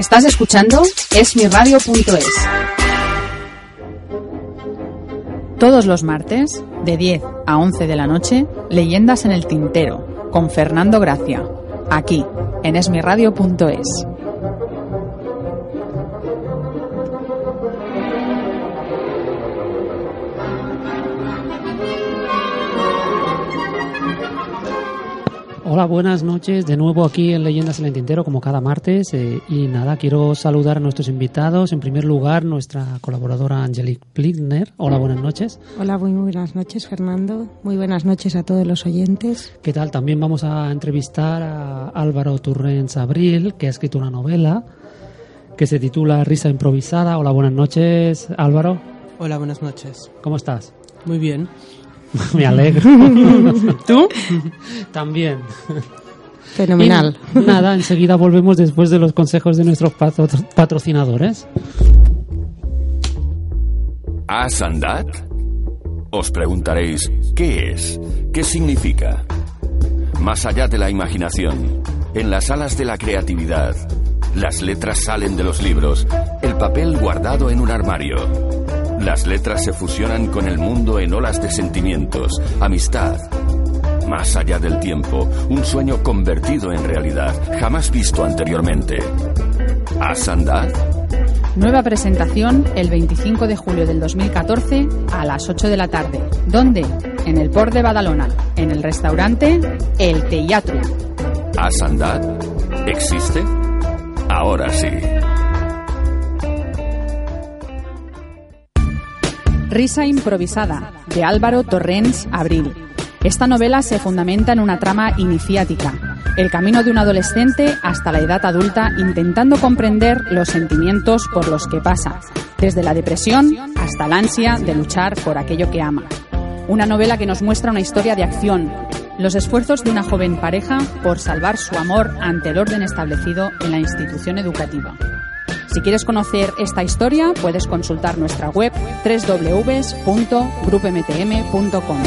Estás escuchando esmiradio.es. Todos los martes, de 10 a 11 de la noche, Leyendas en el Tintero, con Fernando Gracia, aquí, en esmiradio.es. Hola, buenas noches. De nuevo aquí en Leyendas en el Tintero, como cada martes. eh, y nada, quiero saludar a nuestros invitados. En primer lugar, nuestra colaboradora Angelique Plickner. Hola, buenas noches. Hola, muy buenas noches, Fernando. Muy buenas noches a todos los oyentes. ¿Qué tal? También vamos a entrevistar a Álvaro Turrens Abril, que ha escrito una novela que se titula Risa improvisada. Hola, buenas noches, Álvaro. Hola, buenas noches. ¿Cómo estás? Muy bien. Me alegro. ¿Tú? También. Fenomenal. Y nada, enseguida volvemos después de los consejos de nuestros patro- patrocinadores. ¿Has andat? Os preguntaréis, ¿qué es? ¿Qué significa? Más allá de la imaginación, en las alas de la creatividad, las letras salen de los libros, el papel guardado en un armario. Las letras se fusionan con el mundo en olas de sentimientos, amistad. Más allá del tiempo, un sueño convertido en realidad, jamás visto anteriormente. ¿Has andad? Nueva presentación el 25 de julio del 2014 a las 8 de la tarde. ¿Dónde? En el Port de Badalona, en el restaurante El Teatro. ¿Has andad? ¿Existe? Ahora sí. Risa improvisada, de Álvaro Torrens Abril. Esta novela se fundamenta en una trama iniciática, el camino de un adolescente hasta la edad adulta intentando comprender los sentimientos por los que pasa, desde la depresión hasta la ansia de luchar por aquello que ama. Una novela que nos muestra una historia de acción, los esfuerzos de una joven pareja por salvar su amor ante el orden establecido en la institución educativa. Si quieres conocer esta historia, puedes consultar nuestra web www.grupmtm.com.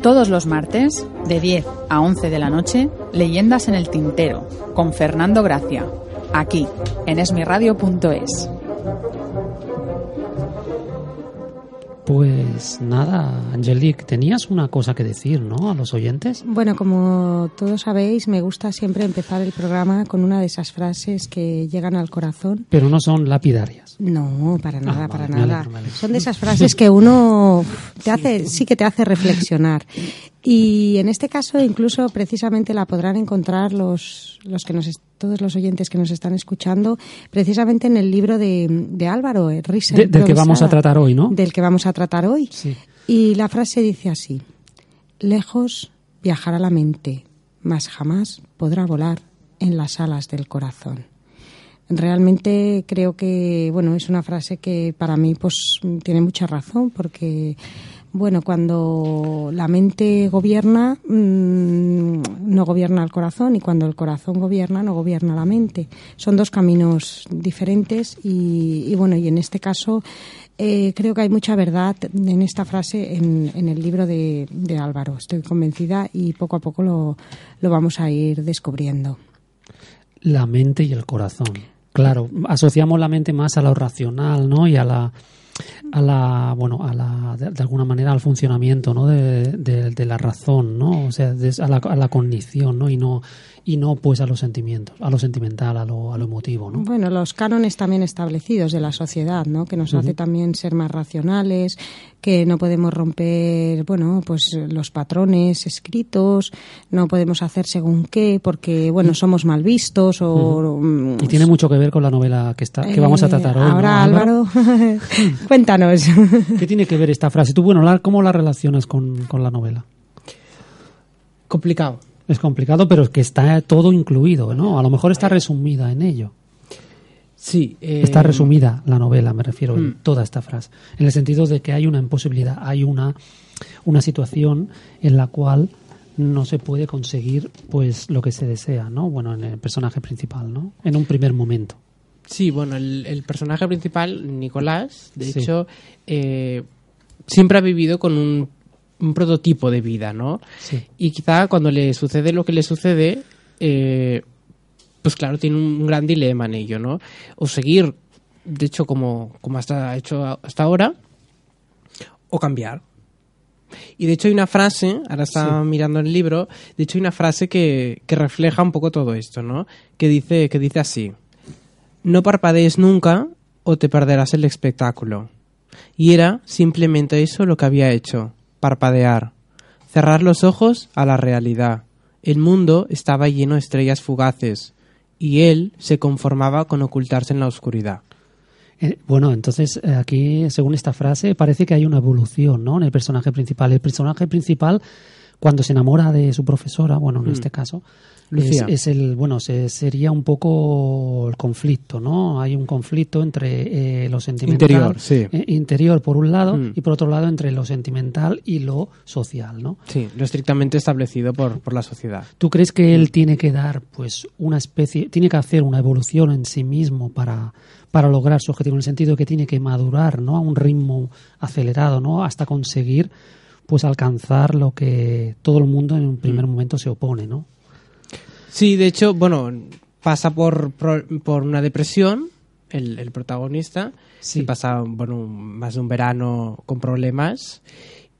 Todos los martes, de 10 a 11 de la noche, Leyendas en el Tintero, con Fernando Gracia, aquí, en esmiradio.es. Pues nada, Angelique, tenías una cosa que decir, ¿no? A los oyentes. Bueno, como todos sabéis, me gusta siempre empezar el programa con una de esas frases que llegan al corazón. Pero no son lapidarias. No, para nada, Ah, para vale, nada. me alegro. Son de esas frases que uno te hace, sí que te hace reflexionar. Y en este caso, incluso precisamente la podrán encontrar los, los que nos, todos los oyentes que nos están escuchando, precisamente en el libro de, de Álvaro, eh, Risa De- del que vamos a tratar hoy, ¿no? Del que vamos a tratar hoy. Sí. Y la frase dice así: Lejos viajará la mente, mas jamás podrá volar en las alas del corazón. Realmente creo que, bueno, es una frase que para mí pues tiene mucha razón porque, bueno, cuando la mente gobierna, mm, no gobierna el corazón y cuando el corazón gobierna, no gobierna la mente. Son dos caminos diferentes y, bueno, y en este caso eh, creo que hay mucha verdad en esta frase en, el libro de, de Álvaro. Estoy convencida y poco a poco lo, lo vamos a ir descubriendo. La mente y el corazón. Claro, asociamos la mente más a lo racional, ¿no? Y a la, a la bueno, a la, de, alguna manera al funcionamiento, ¿no? De, de- la razón, ¿no? O sea, a la, a la cognición, ¿no? Y no, y no pues a los sentimientos, a lo sentimental, a lo, a lo emotivo, ¿no? Bueno, los cánones también establecidos de la sociedad, ¿no? Que nos hace también ser más racionales, que no podemos romper, bueno, pues los patrones escritos, no podemos hacer según qué, porque, bueno, somos mal vistos o... mm, Y tiene mucho que ver con la novela que está, que vamos a eh, tratar hoy. ¿no, Ahora, Álvaro, cuéntanos. ¿Qué tiene que ver esta frase? Tú, bueno, ¿cómo la relacionas con, con la novela? Complicado. Es complicado, pero es que está todo incluido, ¿no? A lo mejor está resumida en ello. Sí. eh, Está resumida la novela, me refiero, en Mm. toda esta frase. En el sentido de que hay una imposibilidad, hay una, una situación en la cual no se puede conseguir pues lo que se desea, ¿no? Bueno, en el personaje principal, ¿no? En un primer momento. Sí, bueno, el, el personaje principal, Nicolás, de Sí. hecho, eh, siempre ha vivido con un, un prototipo de vida, ¿no? Sí. Y quizá cuando le sucede lo que le sucede, eh, pues claro, tiene un gran dilema en ello, ¿no? O seguir, de hecho, como, como hasta ha hecho hasta ahora, o cambiar. Y de hecho hay una frase, ahora estaba mirando el libro, de hecho hay una frase que, que refleja un poco todo esto, ¿no? Que dice, que dice así, no parpadees nunca o te perderás el espectáculo. Y era simplemente eso lo que había hecho, parpadear, cerrar los ojos a la realidad. El mundo estaba lleno de estrellas fugaces y él se conformaba con ocultarse en la oscuridad. Eh, bueno, entonces eh, aquí, según esta frase, parece que hay una evolución, ¿no? En el personaje principal. El personaje principal, cuando se enamora de su profesora, bueno, en Mm. este caso, Lucía. es el, bueno, se- sería un poco el conflicto, ¿no? Hay un conflicto entre eh, lo sentimental, Interior, sí. eh, interior por un lado Mm. y por otro lado entre lo sentimental y lo social, ¿no? Sí, lo estrictamente establecido por, por la sociedad. ¿Tú crees que él tiene que dar, pues, una especie, tiene que hacer una evolución en sí mismo para, para lograr su objetivo, en el sentido que tiene que madurar, ¿no? A un ritmo acelerado, ¿no? Hasta conseguir, pues, alcanzar lo que todo el mundo en un primer momento se opone, ¿no? Sí, de hecho, bueno, pasa por, por, una depresión, el, el protagonista, Sí. que pasa, bueno, más de un verano con problemas,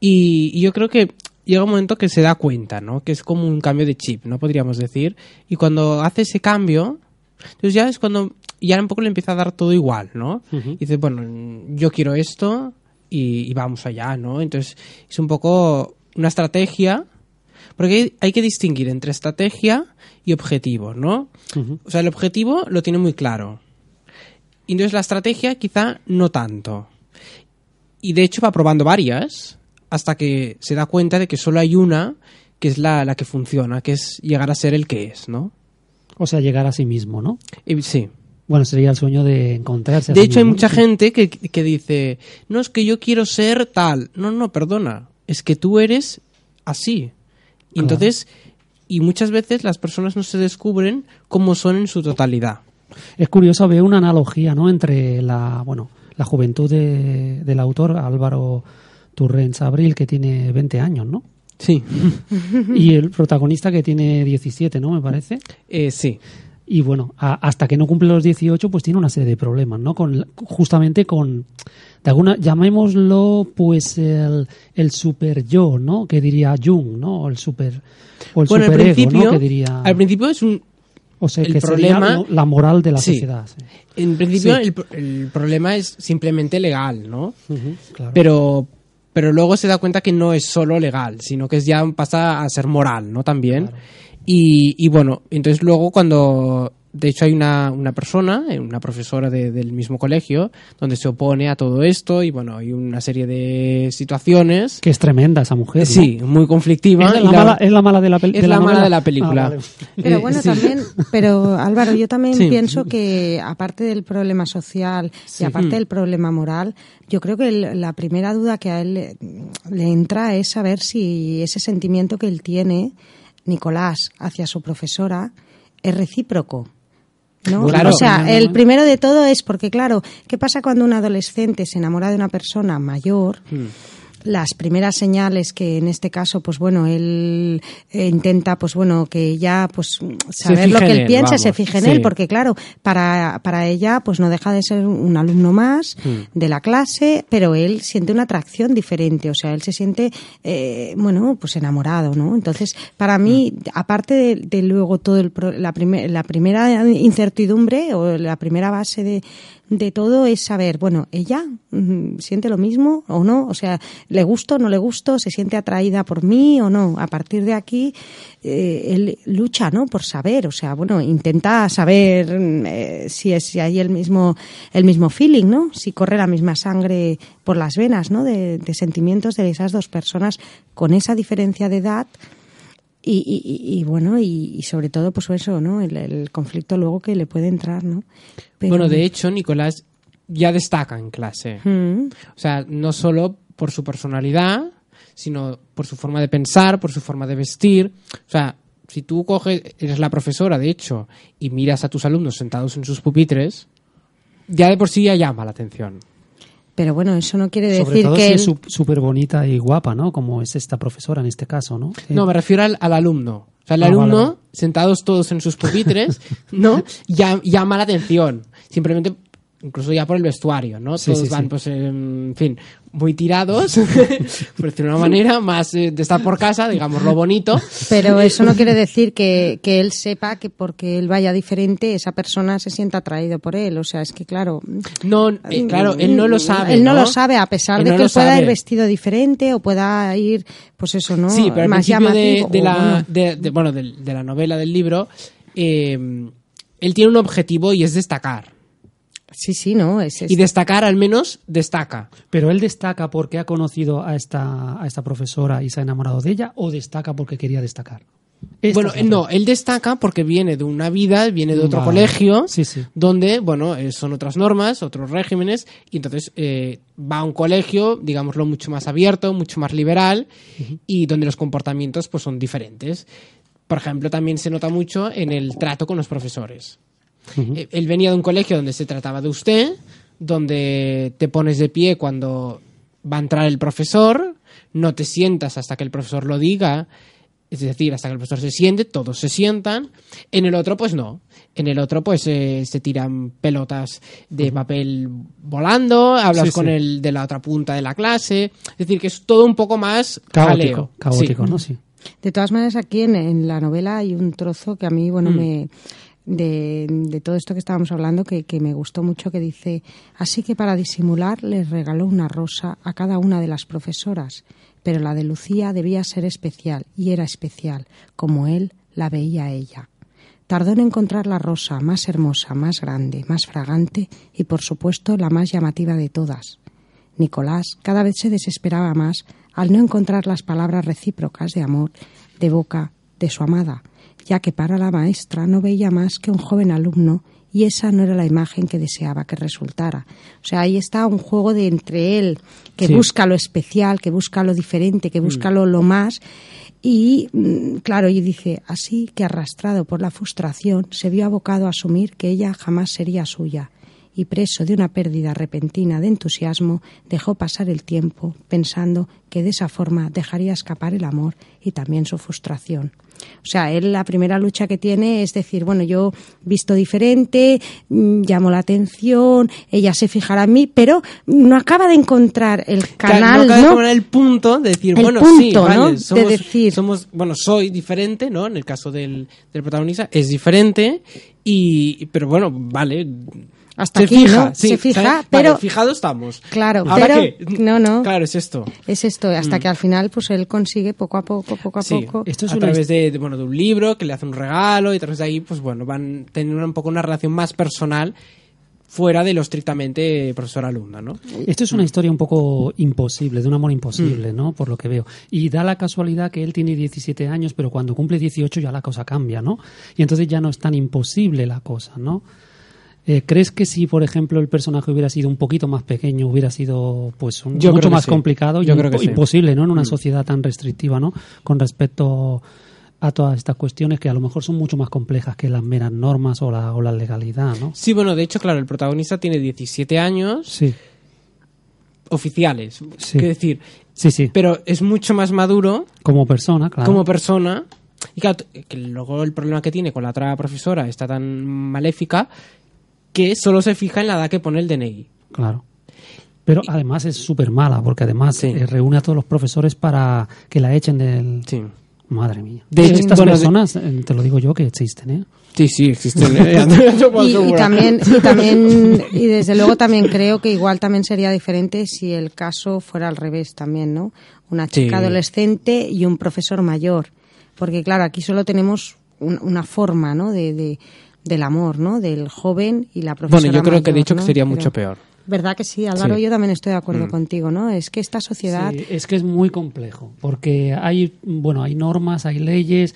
y, y yo creo que llega un momento que se da cuenta, ¿no? Que es como un cambio de chip, ¿no? Podríamos decir, y cuando hace ese cambio, entonces ya es cuando ya un poco le empieza a dar todo igual, ¿no? Y dice, bueno, yo quiero esto y, y vamos allá, ¿no? Entonces es un poco una estrategia, porque hay, hay que distinguir entre estrategia y objetivo, ¿no? O sea, el objetivo lo tiene muy claro. Y entonces la estrategia quizá no tanto. Y de hecho va probando varias hasta que se da cuenta de que solo hay una que es la, la que funciona, que es llegar a ser el que es, ¿no? O sea, llegar a sí mismo, ¿no? Y sí. Bueno, sería el sueño de encontrarse. De hecho, hay mucha gente que, que dice, no, es que yo quiero ser tal. No, no, perdona. Es que tú eres así. Y Claro. entonces, y muchas veces las personas no se descubren cómo son en su totalidad. Es curioso ver una analogía, ¿no? Entre la, bueno, la juventud de- del autor Álvaro Turrens Abril, que tiene 20 años, ¿no? Sí. Y el protagonista que tiene 17, ¿no? Me parece. Eh, sí. Y bueno, a- hasta que no cumple los 18, pues tiene una serie de problemas, ¿no? Con, justamente con, de alguna, llamémoslo, pues el, el super yo, ¿no? Que diría Jung, ¿no? O el super, o el bueno, al superego, principio, ¿no? Que diría, al principio es un... o sea, el que sería problema- la moral de la Sí. sociedad. sí. En principio Sí. el, el problema es simplemente legal, ¿no? Claro. Pero, pero luego se da cuenta que no es solo legal, sino que es ya pasa a ser moral, ¿no? También. Y, y bueno, entonces luego cuando... De hecho hay una, una persona, eh, una profesora de- del mismo colegio, donde se opone a todo esto y bueno, hay una serie de situaciones. que es tremenda esa mujer. ¿no? Sí, muy conflictiva. ¿Es y la, la- mala, es la mala de la, pel- es de la mala de la película. Ah, vale. Pero bueno, sí. también, pero Álvaro, yo también Sí. pienso que aparte del problema social y aparte Mm. del problema moral, yo creo que el- la primera duda que a él le, le entra es saber si ese sentimiento que él tiene, Nicolás, hacia su profesora, es recíproco. ¿No? Claro. o sea, No, no, el primero de todo es porque, claro, ¿qué pasa cuando un adolescente se enamora de una persona mayor? Mm. Las primeras señales que en este caso pues bueno él eh, intenta pues bueno que ella pues saber lo que él él, piensa se fije en sí. él porque claro para para ella pues no deja de ser un alumno más Mm. de la clase pero él siente una atracción diferente o sea él se siente eh, bueno pues enamorado no entonces para mí Mm. aparte de, de luego todo el pro- la primer- la primera incertidumbre o la primera base de de todo es saber, bueno, ella mm, siente lo mismo o no, o sea, le gusto, no le gusto, se siente atraída por mí o no. A partir de aquí, eh, él lucha, ¿no? Por saber, o sea, bueno, intenta saber mm, eh, si es si hay el mismo el mismo feeling, ¿no? Si corre la misma sangre por las venas, ¿no? De, de sentimientos de esas dos personas con esa diferencia de edad Y, y- y, bueno, y, y sobre todo, pues eso, ¿no? El, el conflicto luego que le puede entrar, ¿no? Pero- Bueno, de hecho, Nicolás ya destaca en clase. Mm, O sea, no solo por su personalidad, sino por su forma de pensar, por su forma de vestir. O sea, si tú coges, eres la profesora, de hecho, y miras a tus alumnos sentados en sus pupitres, ya de por sí ya llama la atención. Pero bueno, eso no quiere Sobre decir todo que si él- es súper bonita y guapa, ¿no? Como es esta profesora en este caso, ¿no? Eh, No, me refiero al, al alumno. O sea, el Ah, vale, alumno, vale. sentados todos en sus pupitres, ¿no? Ya, llama la atención. Simplemente, incluso ya por el vestuario, ¿no? Sí, todos sí, van, sí. pues, en fin, muy tirados, por decirlo de una manera, más eh, de estar por casa, digamos, lo bonito. Pero eso no quiere decir que, que él sepa que porque él vaya diferente, esa persona se sienta atraído por él. O sea, es que claro. No, eh, claro, él no lo sabe. Él no, lo sabe, a pesar Él de no que él pueda sabe. ir vestido diferente o pueda ir, pues eso, ¿no? Sí, pero al Más principio de, la, bueno. de, de- bueno, del- de la novela, del libro, eh, él tiene un objetivo y es destacar. Sí, sí, no. Es, es- Y destacar, al menos, destaca. Pero él destaca porque ha conocido a esta, a esta profesora y se ha enamorado de ella o destaca porque quería destacar. Esta bueno, no, él destaca porque viene de una vida, viene de otro Vale. colegio, Sí, sí. donde, bueno, eh, son otras normas, otros regímenes, y entonces eh, va a un colegio, digámoslo, mucho más abierto, mucho más liberal, y donde los comportamientos pues son diferentes. Por ejemplo, también se nota mucho en el trato con los profesores. Eh, Él venía de un colegio donde se trataba de usted, donde te pones de pie cuando va a entrar el profesor, no te sientas hasta que el profesor lo diga, es decir, hasta que el profesor se siente, todos se sientan. En el otro, pues no. En el otro, pues eh, se tiran pelotas de papel volando, hablas Sí, con sí. el de la otra punta de la clase. Es decir, que es todo un poco más Caótico, jaleo. caótico, Sí. ¿no? Sí. De todas maneras, aquí en, en la novela hay un trozo que a mí, bueno, Mm. me de, de todo esto que estábamos hablando, que, que me gustó mucho, que dice, así que para disimular les regaló una rosa a cada una de las profesoras, pero la de Lucía debía ser especial, y era especial, como él la veía ella. Tardó en encontrar la rosa más hermosa, más grande, más fragante y, por supuesto, la más llamativa de todas. Nicolás cada vez se desesperaba más al no encontrar las palabras recíprocas de amor de boca de su amada, ya que para la maestra no veía más que un joven alumno y esa no era la imagen que deseaba que resultara. O sea, ahí está un juego de entre él, que Sí. busca lo especial, que busca lo diferente, que busca lo, lo más. Y mm, claro, y dice, así que arrastrado por la frustración, se vio abocado a asumir que ella jamás sería suya y preso de una pérdida repentina de entusiasmo, dejó pasar el tiempo pensando que de esa forma dejaría escapar el amor y también su frustración. O sea, él la primera lucha que tiene es decir, bueno, yo visto diferente, mm, llamo la atención, ella se fijará en mí, pero no acaba de encontrar el canal, no acaba de el punto de decir, El bueno, punto, sí, vale, ¿no? De somos, decir- somos, bueno, soy diferente, ¿no? En el caso del, del protagonista, es diferente, y, pero bueno, vale. Hasta se aquí, fija, ¿no? sí, Se fija, ¿sabes? pero- Vale, fijado estamos. Claro, ¿Ahora pero qué? no, no. Claro, es esto. Es esto, hasta que al final pues él consigue poco a poco, poco a Mm. Sí, poco. Esto es a una través de, de, bueno, de un libro que le hace un regalo y a través de ahí, pues bueno, van teniendo un poco una relación más personal fuera de lo estrictamente profesor-alumno, ¿no? Esto es una historia un poco imposible, de un amor imposible, Mm. ¿no? Por lo que veo. Y da la casualidad que él tiene 17 años, pero cuando cumple 18 ya la cosa cambia, ¿no? Y entonces ya no es tan imposible la cosa, ¿no? Eh, ¿Crees que si, por ejemplo, el personaje hubiera sido un poquito más pequeño, hubiera sido pues un- mucho más sí. complicado y Yo creo que sí. imposible, ¿no? En una Mm. sociedad tan restrictiva, ¿no? Con respecto a todas estas cuestiones que a lo mejor son mucho más complejas que las meras normas o la, o la legalidad, ¿no? Sí, bueno, de hecho, claro, el protagonista tiene 17 años Sí, oficiales, Sí. quiero decir, sí, sí. pero es mucho más maduro Como persona, claro. como persona. Y claro, que luego el problema que tiene con la otra profesora está tan maléfica que solo se fija en la edad que pone el DNI. Claro. Pero además es súper mala, porque además Sí. eh, reúne a todos los profesores para que la echen del... Sí. Madre mía. De hecho, estas bueno, personas, eh, te lo digo yo, que existen, ¿eh? Sí, sí, existen. ¿eh? Y, también y también y desde luego también creo que igual también sería diferente si el caso fuera al revés también no una chica Sí. adolescente y un profesor mayor porque claro aquí solo tenemos un- una forma no de, de- del amor no del joven y la profesora Bueno, yo creo que mayor, hecho que sería Pero- mucho peor. ¿Verdad que sí, Álvaro? Sí. Yo también estoy de acuerdo Mm. contigo, ¿no? Es que esta sociedad... Sí, es que es muy complejo, porque hay, bueno, hay normas, hay leyes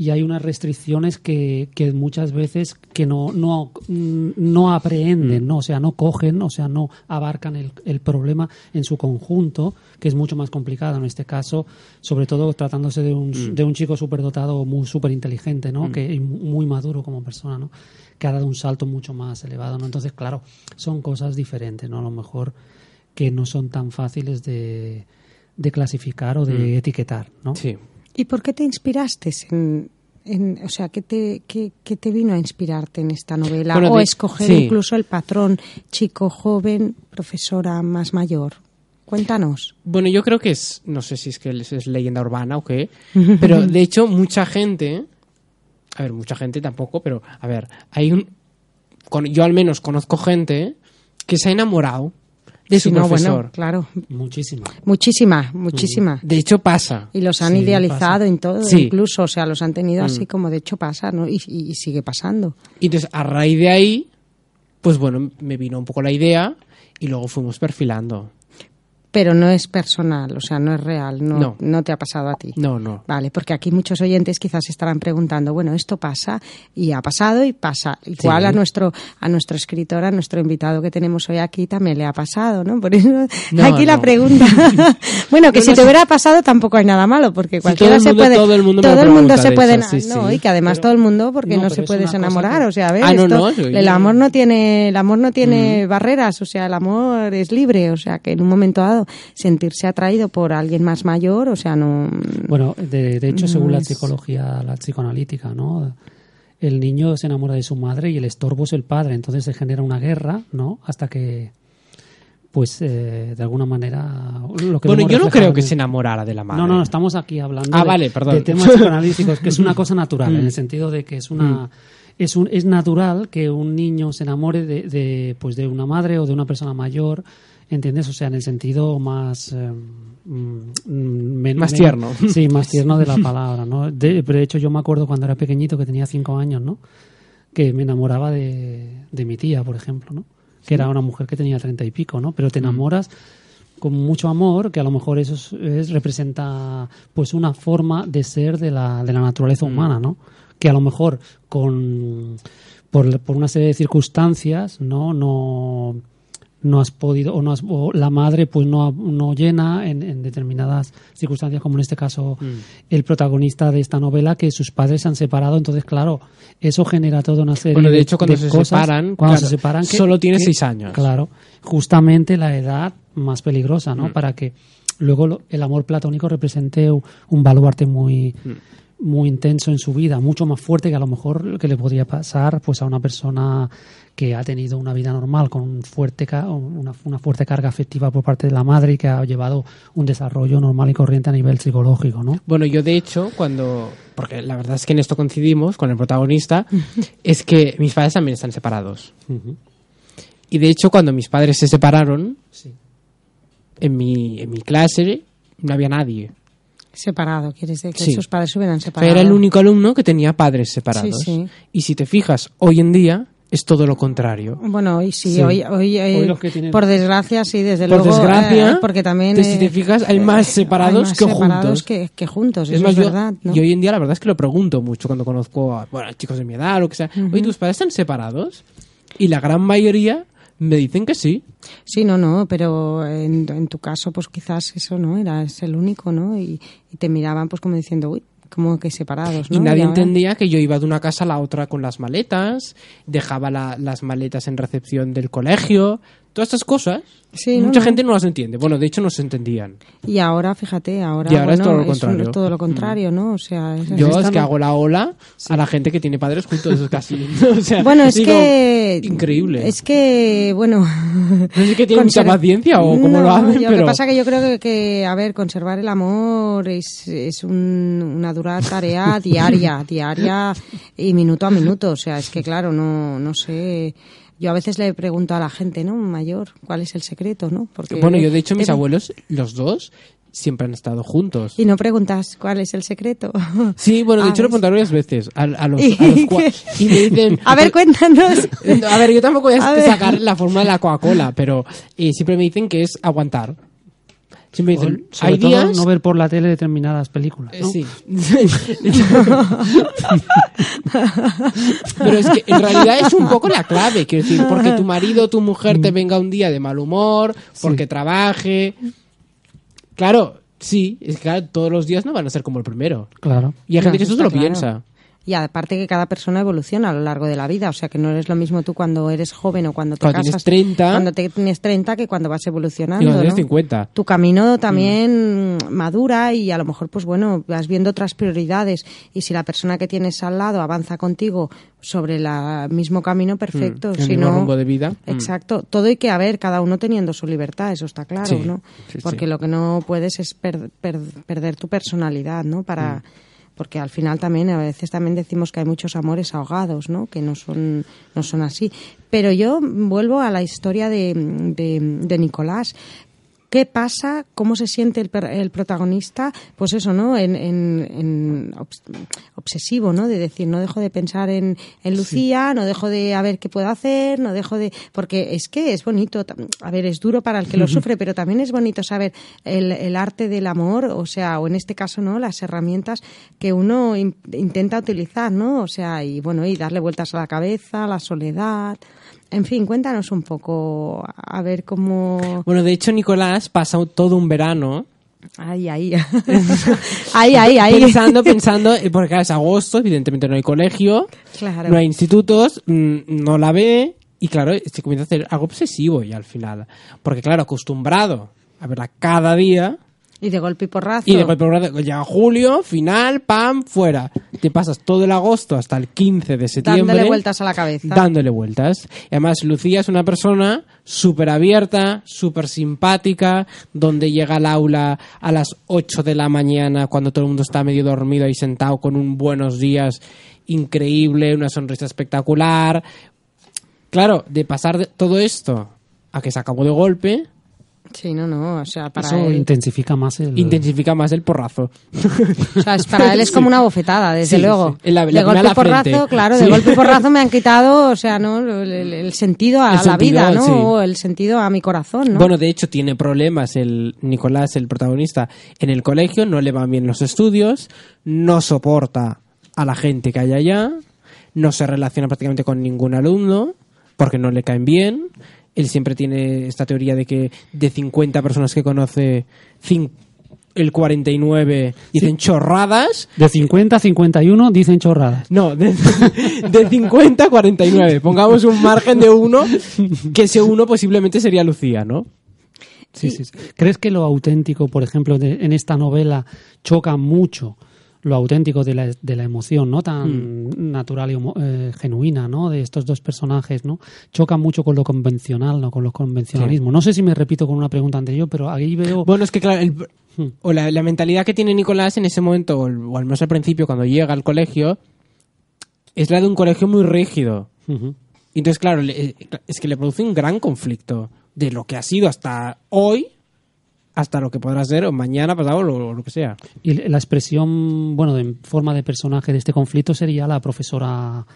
y hay unas restricciones que, que muchas veces que no, no, mm, no aprehenden, ¿no? O sea, no cogen, o sea, no abarcan el, el problema en su conjunto, que es mucho más complicado en este caso, sobre todo tratándose de un, de un chico superdotado, muy súper inteligente, ¿no? Que, y muy maduro como persona, ¿no? Que ha dado un salto mucho más elevado, ¿no? Entonces, claro, son cosas diferentes, ¿no? A lo mejor que no son tan fáciles de, de clasificar o de etiquetar, ¿no? Sí. ¿Y por qué te inspiraste en, en- o sea, qué te, qué, qué te vino a inspirarte en esta novela? Bueno, o de- escoger sí. incluso el patrón chico, joven, profesora más mayor. Cuéntanos. Bueno, yo creo que es, no sé si es que es, es leyenda urbana o qué, pero de hecho mucha gente, a ver, mucha gente tampoco, pero a ver, hay un, con- yo al menos conozco gente que se ha enamorado de su no, profesor. bueno, claro. Muchísimo. Muchísima, muchísima. De hecho pasa. Y los han Sí, idealizado pasa. en todo, Sí. incluso, o sea, los han tenido así como de hecho pasa, ¿no? Y, y- y sigue pasando. Y entonces a raíz de ahí, pues bueno, me vino un poco la idea y luego fuimos perfilando. Pero no es personal, o sea, no es real, no, No. no te ha pasado a ti. No, no. Vale, porque aquí muchos oyentes quizás estarán preguntando, bueno, esto pasa y ha pasado y pasa. Igual Sí. a nuestro a nuestro escritor, a nuestro invitado que tenemos hoy aquí también le ha pasado, ¿no? Por eso No, aquí la pregunta. bueno, que No, si no, te hubiera pasado tampoco hay nada malo, porque cualquiera todo el se mundo- puede todo el mundo todo el mundo se de puede sí, no, sí. y que además Pero- todo el mundo porque no, se puede enamorar, que- o sea, a ver, Ah, esto- yo- el amor no tiene el amor no tiene barreras, o sea, el amor es libre, o sea, que en un momento dado sentirse atraído por alguien más mayor, o sea, no Bueno, de, de hecho, No según la psicología, la psicoanalítica, ¿no? El niño se enamora de su madre y el estorbo es el padre, entonces se genera una guerra, ¿no? Hasta que, pues, eh, de alguna manera... Lo que Bueno, yo no creo que se enamorara de la madre. No, no, estamos aquí hablando Ah, de, vale, perdón. de temas psicoanalíticos, que es una cosa natural, en Mm. el sentido de que es una... Es, un, es natural que un niño se enamore de, de, pues de una madre o de una persona mayor, ¿entiendes? O sea, en el sentido más... eh, mm, men- Más men- tierno. Sí, más tierno de la palabra, ¿no? De, de hecho, yo me acuerdo cuando era pequeñito, que tenía cinco años, ¿no? Que me enamoraba de, de mi tía, por ejemplo, ¿no? Que era una mujer que tenía treinta y pico, ¿no? Pero te enamoras con mucho amor, que a lo mejor eso es, es- representa pues una forma de ser de la, de la naturaleza humana, ¿no? Que a lo mejor con por, por una serie de circunstancias, ¿no? No no has podido o no has, o la madre pues no, no llena en, en determinadas circunstancias como en este caso el protagonista de esta novela que sus padres se han separado. Entonces claro eso genera toda una serie Bueno, de hecho, cuando se cosas, separan, cuando claro, se separan que- solo tiene que- seis años. claro justamente la edad más peligrosa no para que luego lo- el amor platónico represente un, un baluarte muy muy intenso en su vida, mucho más fuerte que a lo mejor lo que le podría pasar pues a una persona que ha tenido una vida normal con un fuerte una, una fuerte carga afectiva por parte de la madre y que ha llevado un desarrollo normal y corriente a nivel psicológico, ¿no? Bueno, yo de hecho, cuando. Porque la verdad es que en esto coincidimos con el protagonista, es que mis padres también están separados. Y de hecho, cuando mis padres se separaron, Sí. en mi, en mi clase no había nadie. Separado, quieres decir que Sí. sus padres se hubieran separado. era el único alumno que tenía padres separados. Sí, sí. Y si te fijas, hoy en día es todo lo contrario. Bueno, hoy sí, Sí. hoy, hoy, eh, Hoy los que tienen- por desgracia, sí, desde Por luego. desgracia, eh, porque también. entonces, si te eh, fijas, hay más separados hay más que separados juntos. Que, que juntos, Es eso más, es yo, verdad. ¿no? y hoy en día la verdad es que lo pregunto mucho cuando conozco a bueno, chicos de mi edad o lo que sea. Oye, ¿tus padres están separados? Y la gran mayoría me dicen que sí. Sí, no, no, pero en, en tu caso, pues quizás eso no, eras el único, ¿no? Y, y te miraban, pues como diciendo, uy, como que separados, ¿no? Y nadie entendía que yo iba de una casa a la otra con las maletas, dejaba la- las maletas en recepción del colegio, todas estas cosas. Sí, mucha no. gente no las entiende. Bueno, de hecho no se entendían. Y ahora, fíjate, ahora, Y ahora es todo lo contrario. Mm. todo lo contrario, ¿no? O sea, es- Yo es que hago la ola a la gente que tiene padres juntos, eso es casi. o sea, Bueno, es digo, que. Increíble. Es que, bueno. No sé que tienen mucha paciencia o cómo lo hacen, yo- pero... Lo que pasa que yo creo que, que, a ver, conservar el amor es, es un- una dura tarea diaria, diaria y minuto a minuto. O sea, es que, claro, no, no sé. Yo a veces le pregunto a la gente, ¿no? Mayor, ¿cuál es el secreto, no? Porque Bueno, yo de hecho mis te- abuelos, los dos, siempre han estado juntos. Y no preguntas cuál es el secreto. Sí, bueno, de hecho lo he preguntado varias veces a, a los, Y- a los cua- y me dicen... A ver, cuéntanos. A ver, yo tampoco voy a, sacar la forma de la Coca-Cola, pero eh, siempre me dicen que es aguantar. Siempre dicen, Sobre hay todo días... no ver por la tele determinadas películas. Eh. Sí. Pero es que en realidad es un poco la clave, quiero decir, porque tu marido o tu mujer te venga un día de mal humor, porque trabaje. Claro, sí, es que claro, todos los días no van a ser como el primero. Claro. Y hay gente que eso se lo claro. piensa. Y aparte que cada persona evoluciona a lo largo de la vida, o sea que no eres lo mismo tú cuando eres joven o cuando te Cuando tienes casas, 30. cuando te- tienes 30 que cuando vas evolucionando, Y cuando tienes ¿no? 50. Tu camino también madura y a lo mejor pues bueno, vas viendo otras prioridades y si la persona que tienes al lado avanza contigo sobre el mismo camino, perfecto, Mm, si no rumbo de vida. Mm. Exacto, todo hay que haber, cada uno teniendo su libertad, eso está claro, Sí, ¿no? sí, Porque sí. lo que no puedes es per- per- perder tu personalidad, ¿no? Para Mm. Porque al final también a veces también decimos que hay muchos amores ahogados, ¿no? Que no son no son así. Pero yo vuelvo a la historia de, de, de Nicolás. ¿Qué pasa? ¿Cómo se siente el, el protagonista? Pues eso, ¿no? En, en- en obs- obsesivo, ¿no? De decir, no dejo de pensar en, en Lucía, no dejo de a ver qué puedo hacer, no dejo de... Porque es que es bonito, a ver, es duro para el que lo sufre, pero también es bonito saber el, el arte del amor, o sea, o en este caso, ¿no? Las herramientas que uno in- intenta utilizar, ¿no? O sea, y bueno, y darle vueltas a la cabeza, la soledad... En fin, cuéntanos un poco, a ver cómo... Bueno, de hecho, Nicolás pasa todo un verano Ay, ahí. ahí, ahí, ahí. pensando, pensando, eh, porque es agosto, evidentemente no hay colegio, Claro. no hay institutos, mm, no la ve y claro, se comienza a hacer algo obsesivo ya al final. Porque claro, acostumbrado a verla cada día Y de golpe y porrazo. y de golpe porrazo, llega julio, final, pam, fuera. Te pasas todo el agosto hasta el 15 de septiembre. Dándole vueltas a la cabeza. Dándole vueltas. Y además, Lucía es una persona súper abierta, súper simpática, donde llega al aula a las 8 de la mañana cuando todo el mundo está medio dormido ahí sentado con un buenos días increíble, una sonrisa espectacular. Claro, de pasar de todo esto a que se acabó de golpe, Sí, no, no, o sea, para Eso él... intensifica más el... intensifica más el porrazo. O sea, es- para él es como una bofetada, desde Sí, luego. sí. La- la de golpe la y porrazo, frente. claro, Sí. de golpe y porrazo me han quitado, o sea, ¿no? El, el- el sentido a El la sentido, vida, ¿no? sí. O el sentido a mi corazón, ¿no? Bueno, de hecho tiene problemas el Nicolás, el protagonista, en el colegio, no le van bien los estudios, no soporta a la gente que hay allá, no se relaciona prácticamente con ningún alumno porque no le caen bien. Él siempre tiene esta teoría de que de 50 personas que conoce, el 49 dicen chorradas. De 50 a 51 dicen chorradas. No, de, de 50 a 49. Pongamos un margen de uno, que ese uno posiblemente sería Lucía, ¿no? Sí, sí, sí. ¿Crees que lo auténtico, por ejemplo, de- en esta novela choca mucho lo auténtico de la, de la emoción, ¿no? Tan Hmm. natural y eh, genuina, ¿no? De estos dos personajes, ¿no? Choca mucho con lo convencional, ¿no? Con lo convencionalismo. No sé si me repito con una pregunta anterior, pero ahí veo... Bueno, es que claro, el- Hmm. o la, la mentalidad que tiene Nicolás en ese momento, o, al menos al principio, cuando llega al colegio, es la de un colegio muy rígido. Y Entonces, claro, le- es que le produce un gran conflicto de lo que ha sido hasta hoy, hasta lo que podrá ser o mañana, pasado, o lo, lo que sea. Y la expresión, bueno, de forma de personaje de este conflicto sería la profesora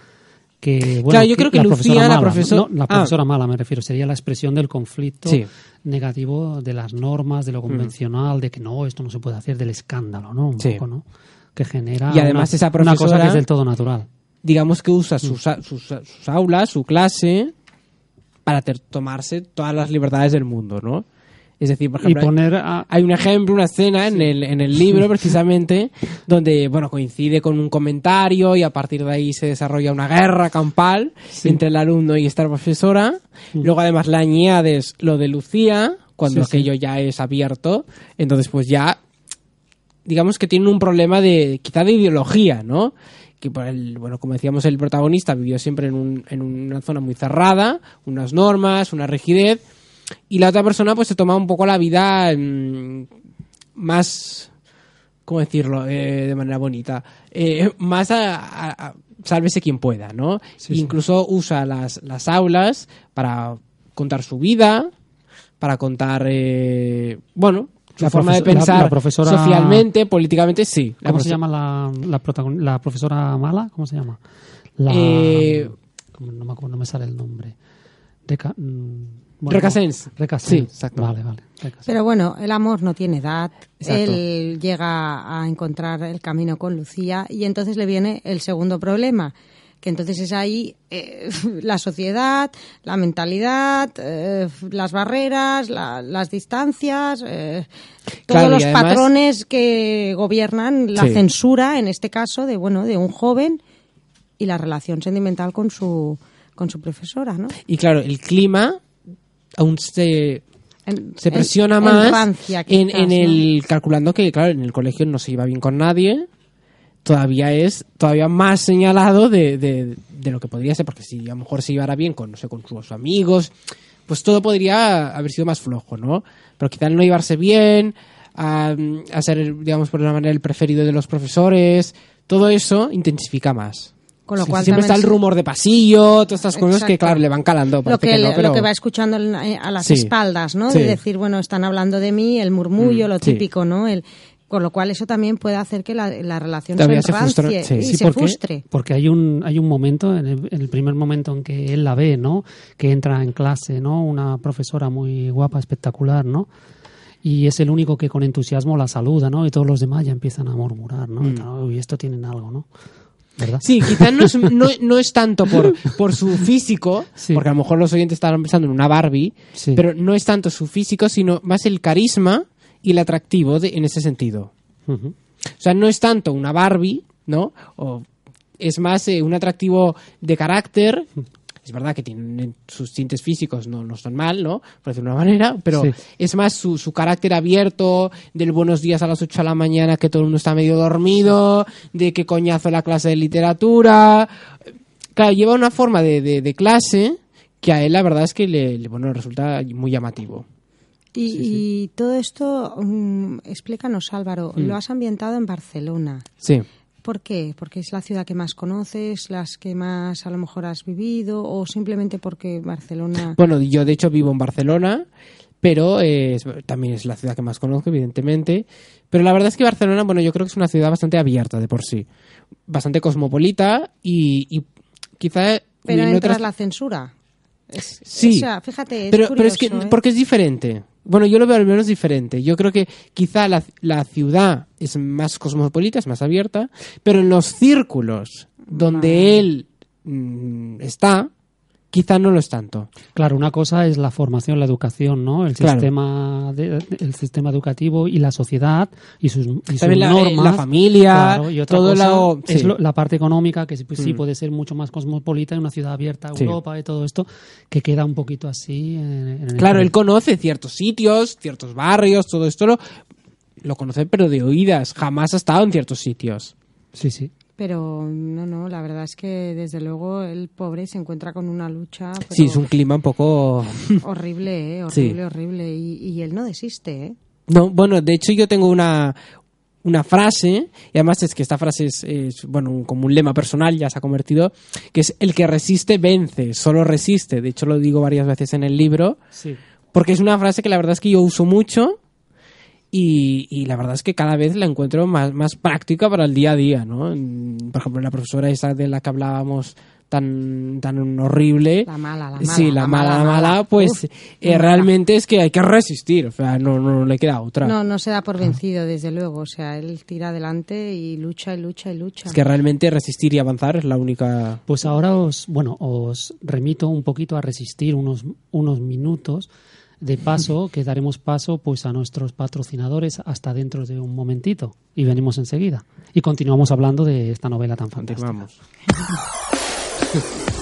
que... Bueno, Claro, yo creo que la Lucía, profesora la mala, profesor- no, la Ah. profesora mala me refiero, sería la expresión del conflicto Sí. negativo de las normas, de lo convencional, de que no, esto no se puede hacer, del escándalo, ¿no? Un Sí. poco, ¿no? Que genera Y además una, esa una cosa profesora- que es del todo natural. digamos que usa sus, a- sus, sus aulas, su clase, para ter- tomarse todas las libertades del mundo, ¿no? Es decir, por ejemplo, hay- poner a, hay un ejemplo, una escena en el, en el libro precisamente, donde, bueno, coincide con un comentario y a partir de ahí se desarrolla una guerra campal entre el alumno y esta profesora. Luego además le añades lo de Lucía, cuando aquello ya es abierto. Entonces pues ya, digamos que tienen un problema de, quizá de ideología, ¿no? Que el, bueno, como decíamos, el protagonista vivió siempre en, un- en una zona muy cerrada, unas normas, una rigidez, y la otra persona pues se toma un poco la vida mm, más, ¿cómo decirlo? Eh, de manera bonita, Eh, más a, a- a- sálvese quien pueda, ¿no? Sí, sí. Incluso usa las, las aulas para contar su vida, para contar, eh, bueno, La La forma de la- pensar la profesora- socialmente, políticamente, sí. ¿Cómo se llama la, la, protagon- la profesora mala? ¿Cómo se llama? La, Eh, no, me acuerdo, no me sale el nombre. Reca, Recasens. Recasens. Sí, exacto. Vale, vale. Recasens. Pero bueno, el amor no tiene edad. Exacto. Él llega a encontrar el camino con Lucía y entonces le viene el segundo problema, que entonces es ahí eh, la sociedad, la mentalidad, eh, las barreras, la- las distancias, eh, todos Claro, los además- patrones que gobiernan la Sí. censura, en este caso, de bueno, de un joven y la relación sentimental con su con su profesora, ¿no? Y claro, el clima aún se, se presiona más rancia, en, quizás, en el calculando que claro en el colegio no se iba bien con nadie todavía es todavía más señalado de, de, de lo que podría ser porque si a lo mejor se llevara bien con no sé con sus amigos pues todo podría haber sido más flojo no pero quizá el no llevarse bien a, a ser digamos por una manera el preferido de los profesores todo eso intensifica más Con lo Sí, cual siempre está también el rumor de pasillo todas estas cosas que claro le van calando lo que, que no, le- pero- lo que va escuchando eh, a las Sí. espaldas, ¿no? Sí. De decir, bueno, están hablando de mí, el murmullo, Mm, lo sí. típico, ¿no? El, con lo cual eso también puede hacer que la, la relación Todavía se rancie sí. y Sí, se porque, frustre. porque hay un hay un momento en el, en el primer momento en que él la ve no que entra en clase no una profesora muy guapa espectacular no y es el único que con entusiasmo la saluda no y todos los demás ya empiezan a murmurar no Mm. Uy, esto tienen algo no verdad Sí, quizás no es, no, no es tanto por, por su físico, Sí. porque a lo mejor los oyentes estaban pensando en una Barbie, Sí. pero no es tanto su físico, sino más el carisma y el atractivo de, en ese sentido. O sea, no es tanto una Barbie, ¿no? O es más eh, un atractivo de carácter. Es verdad que tienen sus tintes físicos, no, no están mal, ¿no? Por decirlo de una manera, pero Sí. es más su, su carácter abierto, del buenos días a las 8 de la mañana que todo el mundo está medio dormido, de que coñazo la clase de literatura. Claro, lleva una forma de, de- de clase que a él la verdad es que le, le- bueno, le resulta muy llamativo. Y, y todo esto, mm, explícanos Álvaro, Mm. lo has ambientado en Barcelona. Sí. ¿Por qué? ¿Porque es la ciudad que más conoces, las que más a lo mejor has vivido o simplemente porque Barcelona... Bueno, yo de hecho vivo en Barcelona, pero eh, es- también es la ciudad que más conozco, evidentemente. Pero la verdad es que Barcelona, bueno, yo creo que es una ciudad bastante abierta de por sí. Bastante cosmopolita y, y quizá... Pero en entra otras- la censura. Es- Sí. O sea, fíjate, es pero, pero es que, ¿eh? porque es diferente. Bueno, yo lo veo al menos diferente. Yo creo que quizá la, la ciudad es más cosmopolita, es más abierta, pero en los círculos donde él mm, está, quizá no lo es tanto. Claro, una cosa es la formación, la educación, ¿no? El Claro. sistema, de- el sistema educativo y la sociedad y sus, y sus la, eh, normas. la familia, Claro, y otra todo cosa lo- es sí. lo- la parte económica, que sí, pues, sí Mm. puede ser mucho más cosmopolita en una ciudad abierta a Sí. Europa y todo esto, que queda un poquito así en, en el Claro, él conoce ciertos sitios, ciertos barrios, todo esto lo, lo conoce, pero de oídas. Jamás ha estado en ciertos sitios. Sí, sí. Pero no, no, la verdad es que desde luego el pobre se encuentra con una lucha pero Sí, es un clima un poco... horrible, ¿eh? Sí. horrible, horrible. Y, y él no desiste, ¿eh? No, bueno, de hecho yo tengo una, una frase, y además es que esta frase es, es, bueno, como un lema personal, ya se ha convertido, que es el que resiste vence, solo resiste. De hecho lo digo varias veces en el libro, Sí. porque es una frase que la verdad es que yo uso mucho y, y la verdad es que cada vez la encuentro más, más práctica para el día a día, ¿no? Por ejemplo, la profesora esa de la que hablábamos tan, tan horrible. La mala, la mala. Sí, la, mala, la mala, pues Uf, eh, mala. realmente es que hay que resistir, o sea, no, no, no le queda otra. No, no se da por vencido, desde luego. O sea, él tira adelante y lucha y lucha y lucha. Es que realmente resistir y avanzar es la única... Pues ahora os, bueno, os remito un poquito a resistir unos, unos minutos de paso, que daremos paso pues a nuestros patrocinadores hasta dentro de un momentito y venimos enseguida. Y continuamos hablando de esta novela tan fantástica. Continuamos.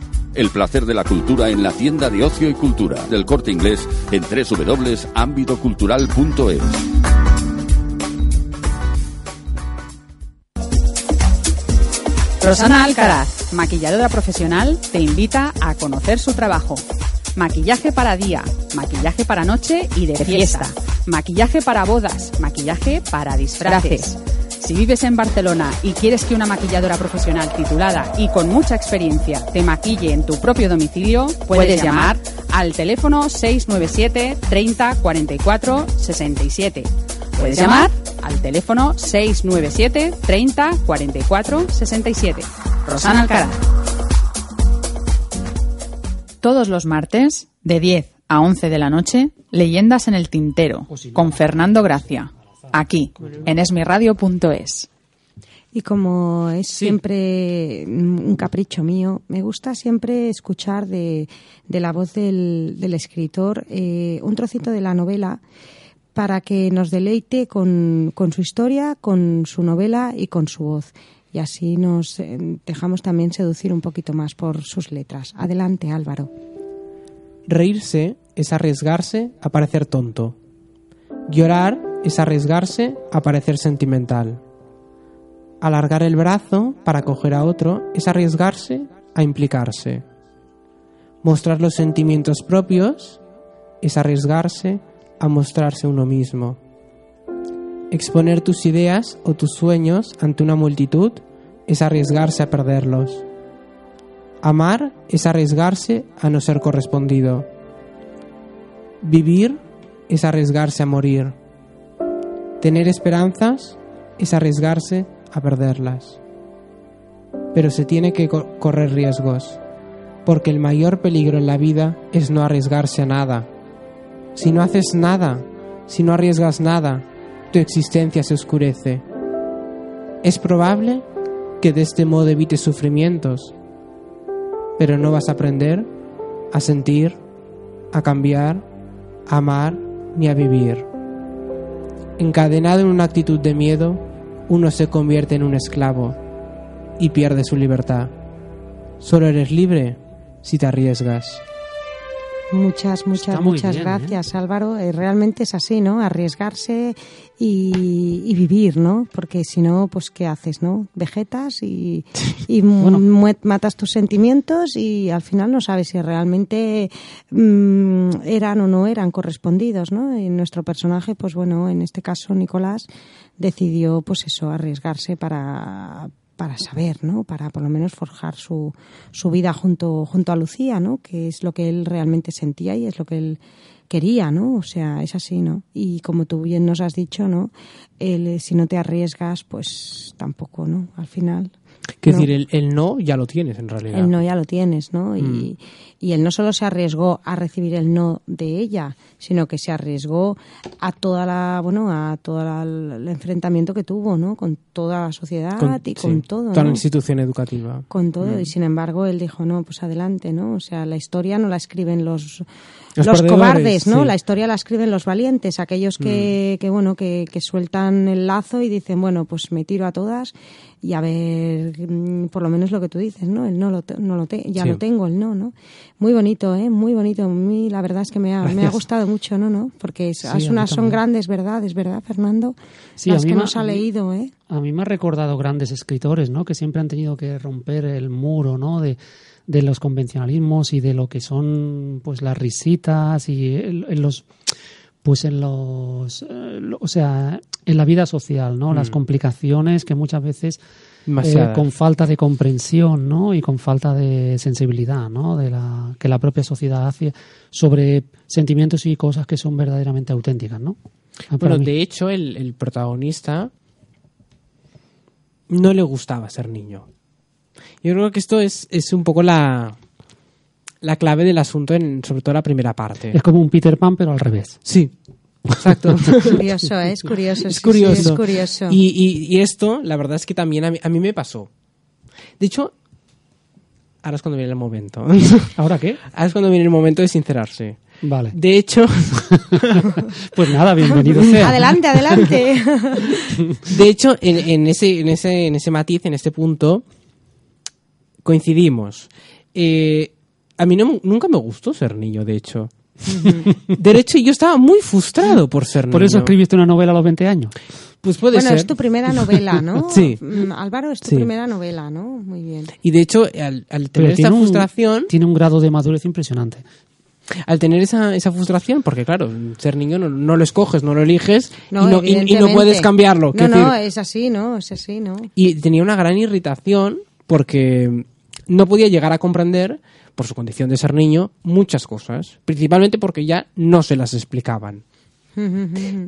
El placer de la cultura en la tienda de ocio y cultura del corte inglés en www.ambidocultural.es. Rosana Alcaraz, maquilladora profesional, te invita a conocer su trabajo. Maquillaje para día, maquillaje para noche y de fiesta, maquillaje para bodas, maquillaje para disfraces. Si vives en Barcelona y quieres que una maquilladora profesional titulada y con mucha experiencia te maquille en tu propio domicilio, puedes llamar al teléfono 697 30 44 67. Puedes llamar al teléfono 697 30 44 67. Rosana Alcaraz. Todos los martes, de 10 a 11 de la noche, Leyendas en el Tintero, con Fernando Gracia, aquí, en esmiradio.es. Y como es siempre un capricho mío, me gusta siempre escuchar de, de la voz del, del escritor eh, un trocito de la novela para que nos deleite con, con su historia, con su novela y con su voz. Y así nos eh, dejamos también seducir un poquito más por sus letras. Adelante, Álvaro. Reírse es arriesgarse a parecer tonto. Llorar es arriesgarse a parecer sentimental. Alargar el brazo para coger a otro es arriesgarse a implicarse. Mostrar los sentimientos propios es arriesgarse a mostrarse uno mismo. Exponer tus ideas o tus sueños ante una multitud es arriesgarse a perderlos. Amar es arriesgarse a no ser correspondido. Vivir es arriesgarse a morir. Tener esperanzas es arriesgarse a perderlas. Pero se tiene que co- correr riesgos, porque el mayor peligro en la vida es no arriesgarse a nada. Si no haces nada, si no arriesgas nada, tu existencia se oscurece. Es probable que de este modo evites sufrimientos, pero no vas a aprender a sentir, a cambiar, a amar ni a vivir. Encadenado en una actitud de miedo, uno se convierte en un esclavo y pierde su libertad. Solo eres libre si te arriesgas. Muchas, muchas, muchas bien, gracias, Álvaro. Eh, realmente es así, ¿no? Arriesgarse y, y vivir, ¿no? Porque si no, pues ¿qué haces, no? Vegetas y, y Bueno. matas tus sentimientos y al final no sabes si realmente mm, eran o no eran correspondidos, ¿no? Y nuestro personaje, pues bueno, en este caso Nicolás decidió, pues eso, arriesgarse para para saber, ¿no? Para por lo menos forjar su, su vida junto, junto a Lucía, ¿no? Que es lo que él realmente sentía y es lo que él quería, ¿no? O sea, es así, ¿no? Y como tú bien nos has dicho, ¿no? El, eh, si no te arriesgas, pues tampoco, ¿no? Al final. Es No. decir, el, el no ya lo tienes en realidad. El no ya lo tienes, ¿no? Mm. Y, y él no solo se arriesgó a recibir el no de ella, sino que se arriesgó a toda la, bueno, a todo la- el enfrentamiento que tuvo, ¿no? Con toda la sociedad y con sí, todo, Toda la institución educativa. con todo Mm. y sin embargo él dijo no pues adelante no o sea la historia no la escriben los Los cobardes no sí. Mm. la historia la escriben los valientes aquellos que, que bueno que, que sueltan el lazo y dicen bueno pues me tiro a todas y a ver mm, por lo menos lo que tú dices no el no lo te- no lo te- ya Sí. lo tengo el no no muy bonito eh muy bonito. A mí la verdad es que me ha, me ha gustado mucho no no porque es, Sí, es a mí unas son grandes verdades verdad Fernando Sí, las a mí que nos ha leído eh A mí me ha recordado grandes escritores, ¿no? Que siempre han tenido que romper el muro, ¿no? De, de los convencionalismos y de lo que son, pues, las risitas y en los, pues, en los, eh, lo- o sea, en la vida social, ¿no? Las complicaciones que muchas veces eh, con falta de comprensión, ¿no? Y con falta de sensibilidad, ¿no? De la que la propia sociedad hace sobre sentimientos y cosas que son verdaderamente auténticas, ¿no? Ah, Bueno, de hecho, el, el protagonista no le gustaba ser niño. Yo creo que esto es, es un poco la, la clave del asunto, en, sobre todo la primera parte. Es como un Peter Pan, pero al revés. Sí, exacto. curioso eh, es curioso es sí, sí, curioso. es curioso Y, y- y esto, la verdad es que también a mí, a mí me pasó. De hecho, ahora es cuando viene el momento. ¿Ahora qué? ahora es cuando viene el momento de sincerarse. Vale. De hecho, Pues nada, bienvenido sea. Adelante, adelante. de hecho en, en ese, en, ese, en ese matiz, en este punto, coincidimos. Eh, a mí no- nunca me gustó ser niño, de hecho. de hecho, yo estaba muy frustrado por ser niño. Por eso escribiste una novela a los 20 años. Pues puede bueno, ser. es tu primera novela, ¿no? Sí. Mm, Álvaro, es tu Sí. primera novela, ¿no? Muy bien. Y de hecho, al, al Pero tener esta tiene un- frustración, tiene un grado de madurez impresionante. al tener esa, esa frustración, porque claro, ser niño no, no lo escoges, no lo eliges No, y, no, y- y no puedes cambiarlo. No, no, decir, es así, ¿no? Es así, ¿no? y tenía una gran irritación porque no podía llegar a comprender, por su condición de ser niño, muchas cosas. Principalmente porque ya no se las explicaban.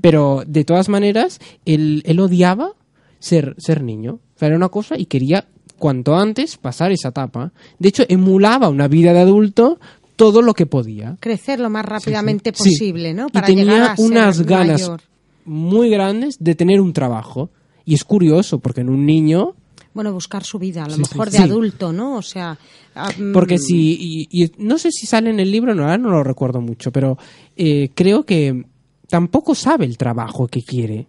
Pero de todas maneras, él, él odiaba ser, ser niño. O sea, era una cosa y quería cuanto antes pasar esa etapa. De hecho, emulaba una vida de adulto todo lo que podía. Crecer lo más rápidamente Sí. posible, ¿no? Y Para tenía llegar a ser unas ganas mayor. muy grandes de tener un trabajo. Y es curioso, porque en un niño Bueno, buscar su vida, a lo Sí, mejor sí. de Sí. adulto, ¿no? O sea... ah, mm, Porque si, y, y no sé si sale en el libro, no, ahora no lo recuerdo mucho, pero eh, creo que tampoco sabe el trabajo que quiere.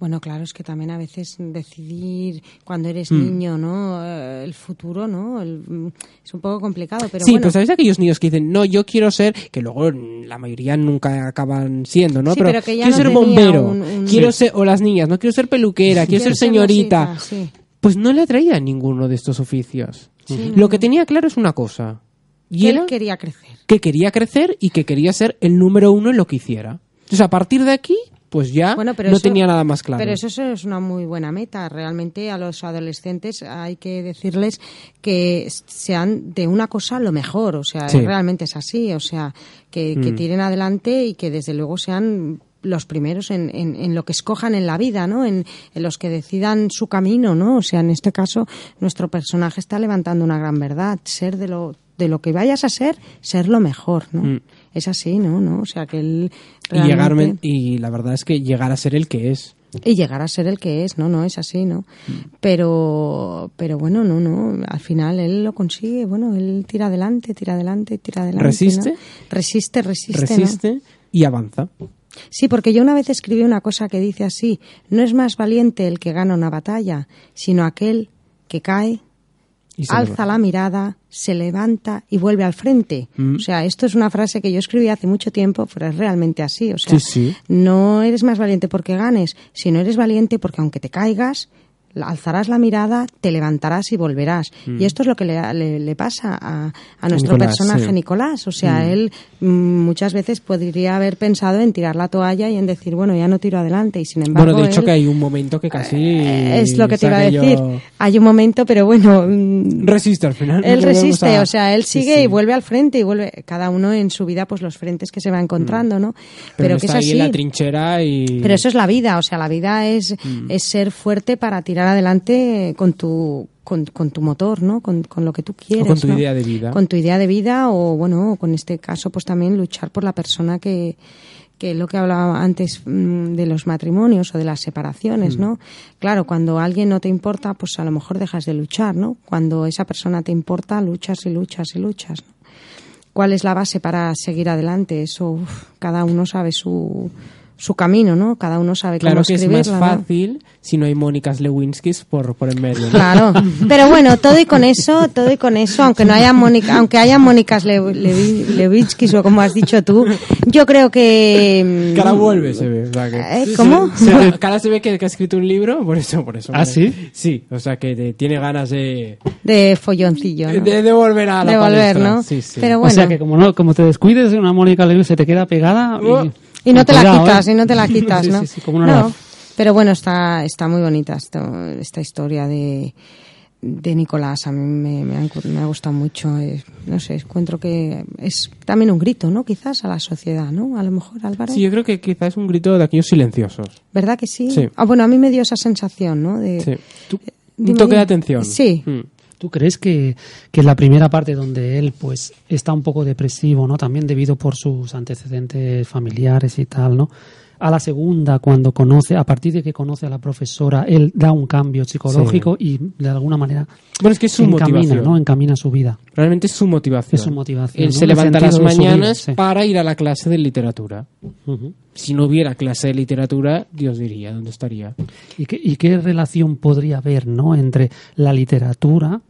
Bueno, claro, es que también a veces decidir cuando eres Mm. niño, ¿no? Eh, El futuro, ¿no? El- mm, es un poco complicado, pero sí, bueno. pero ¿sabéis aquellos niños que dicen, no, yo quiero ser, que luego la mayoría nunca acaban siendo, ¿no? Sí, pero que ya quiero no ser bombero, un- un- quiero ser, o las niñas, no quiero ser peluquera, quiero, ser ser señorita. sí. Pues no le atraía ninguno de estos oficios. Sí, Lo que tenía claro es una cosa. Y Que él quería crecer. que quería crecer y que quería ser el número uno en lo que hiciera. Entonces, a partir de aquí, pues ya Bueno, pero no eso- tenía nada más claro. Pero eso es una muy buena meta. Realmente a los adolescentes hay que decirles que sean de una cosa lo mejor. O sea, Sí. realmente es así. O sea, que, que Mm. tiren adelante y que desde luego sean los primeros en, en, en lo que escojan en la vida, ¿no? En, en los que decidan su camino, ¿no? O sea, en este caso, nuestro personaje está levantando una gran verdad. Ser de lo, de lo que vayas a ser, ser lo mejor, ¿no? Mm. Es así, ¿no? ¿no? O sea, que él y, y la verdad es que llegar a ser el que es. y llegar a ser el que es, no, no es así, ¿no? Mm. Pero, pero bueno, no, no, al final él lo consigue, bueno, él tira adelante, tira adelante, tira adelante. Resiste. ¿no? Resiste, resiste, ¿no? resiste y avanza. Sí, porque yo una vez escribí una cosa que dice así, no es más valiente el que gana una batalla, sino aquel que cae, alza la mirada, se levanta y vuelve al frente. Mm. O sea, esto es una frase que yo escribí hace mucho tiempo, pero es realmente así. O sea, Sí, sí. no eres más valiente porque ganes, sino eres valiente porque aunque te caigas, alzarás la mirada, te levantarás y volverás. Y esto es lo que le, le- le pasa a, a nuestro Mm. Nicolás, personaje sí. Nicolás. O sea, Mm. él mm, muchas veces podría haber pensado en tirar la toalla y en decir, bueno, ya no tiro adelante. Y sin embargo, Bueno, de hecho él- que hay un momento que casi... eh, es lo que te iba a decir. yo- Hay un momento, pero bueno, mm, Resiste al final. él resiste, a- o sea, él Sí, sigue sí. y vuelve al frente y vuelve cada uno en su vida pues los frentes que se va encontrando, ¿no? Pero, que es está ahí así. en la trinchera y... Pero eso es la vida, o sea, la vida es, Mm. es ser fuerte para tirar adelante con tu con, con tu motor, ¿no? Con, con lo que tú quieres. con tu ¿no? idea de vida. Con tu idea de vida o, bueno, o con este caso, pues también luchar por la persona que que es lo que hablaba antes mm, de los matrimonios o de las Mm. separaciones, ¿no? Claro, cuando alguien no te importa, pues a lo mejor dejas de luchar, ¿no? Cuando esa persona te importa, luchas y luchas y luchas, ¿no? ¿Cuál es la base para seguir adelante? Eso, uf, cada uno sabe su, su camino, ¿no? Cada uno sabe Claro cómo que es más escribirla, ¿no? fácil si no hay Mónicas Lewinskis por, por en medio. ¿no? Claro, pero bueno, todo y con eso, todo y con eso, aunque no haya Mónica, aunque haya Mónicas Le, Levitskis o como has dicho tú, yo creo que mm, Cara vuelve, se ve. O sea que... ¿Eh? ¿Cómo? Se- Cara se ve que, que ha escrito un libro, por eso, por eso. ¿Ah, sí? Sí, o sea que de- tiene ganas de, de folloncillo, ¿no? de, de volver a la De volver, palestra. ¿no? Sí, sí. Pero O bueno, sea que como no, como te descuides, una Mónica Lewis se te queda pegada Oh. y, y no te la quitas, ¿eh? y no te la quitas, Sí, ¿no? sí, sí, como una no, pero bueno, está, está muy bonita esto, esta historia de, de Nicolás. A mí me, me, ha, me ha gustado mucho. eh, no sé, encuentro que es también un grito, ¿no? Quizás a la sociedad, ¿no? A lo mejor, Álvaro. Sí, yo creo que quizás es un grito de aquellos silenciosos. ¿Verdad que sí? Sí. Ah, bueno, a mí me dio esa sensación, ¿no? De, Sí. Tú- dime, un toque de atención. Sí. Mm. ¿Tú crees que, que la primera parte donde él pues está un poco depresivo, ¿no? También debido por sus antecedentes familiares y tal, ¿no? A la segunda, cuando conoce, a partir de que conoce a la profesora, él da un cambio psicológico y de alguna manera Bueno, es que es su encamina, motivación. ¿no? Encamina su vida. Realmente es su motivación. Es su motivación, Él ¿no? se levanta las mañanas sí. para ir a la clase de literatura. Si no hubiera clase de literatura, Dios diría dónde estaría. ¿Y qué, y qué relación podría haber, ¿no? Entre la literatura,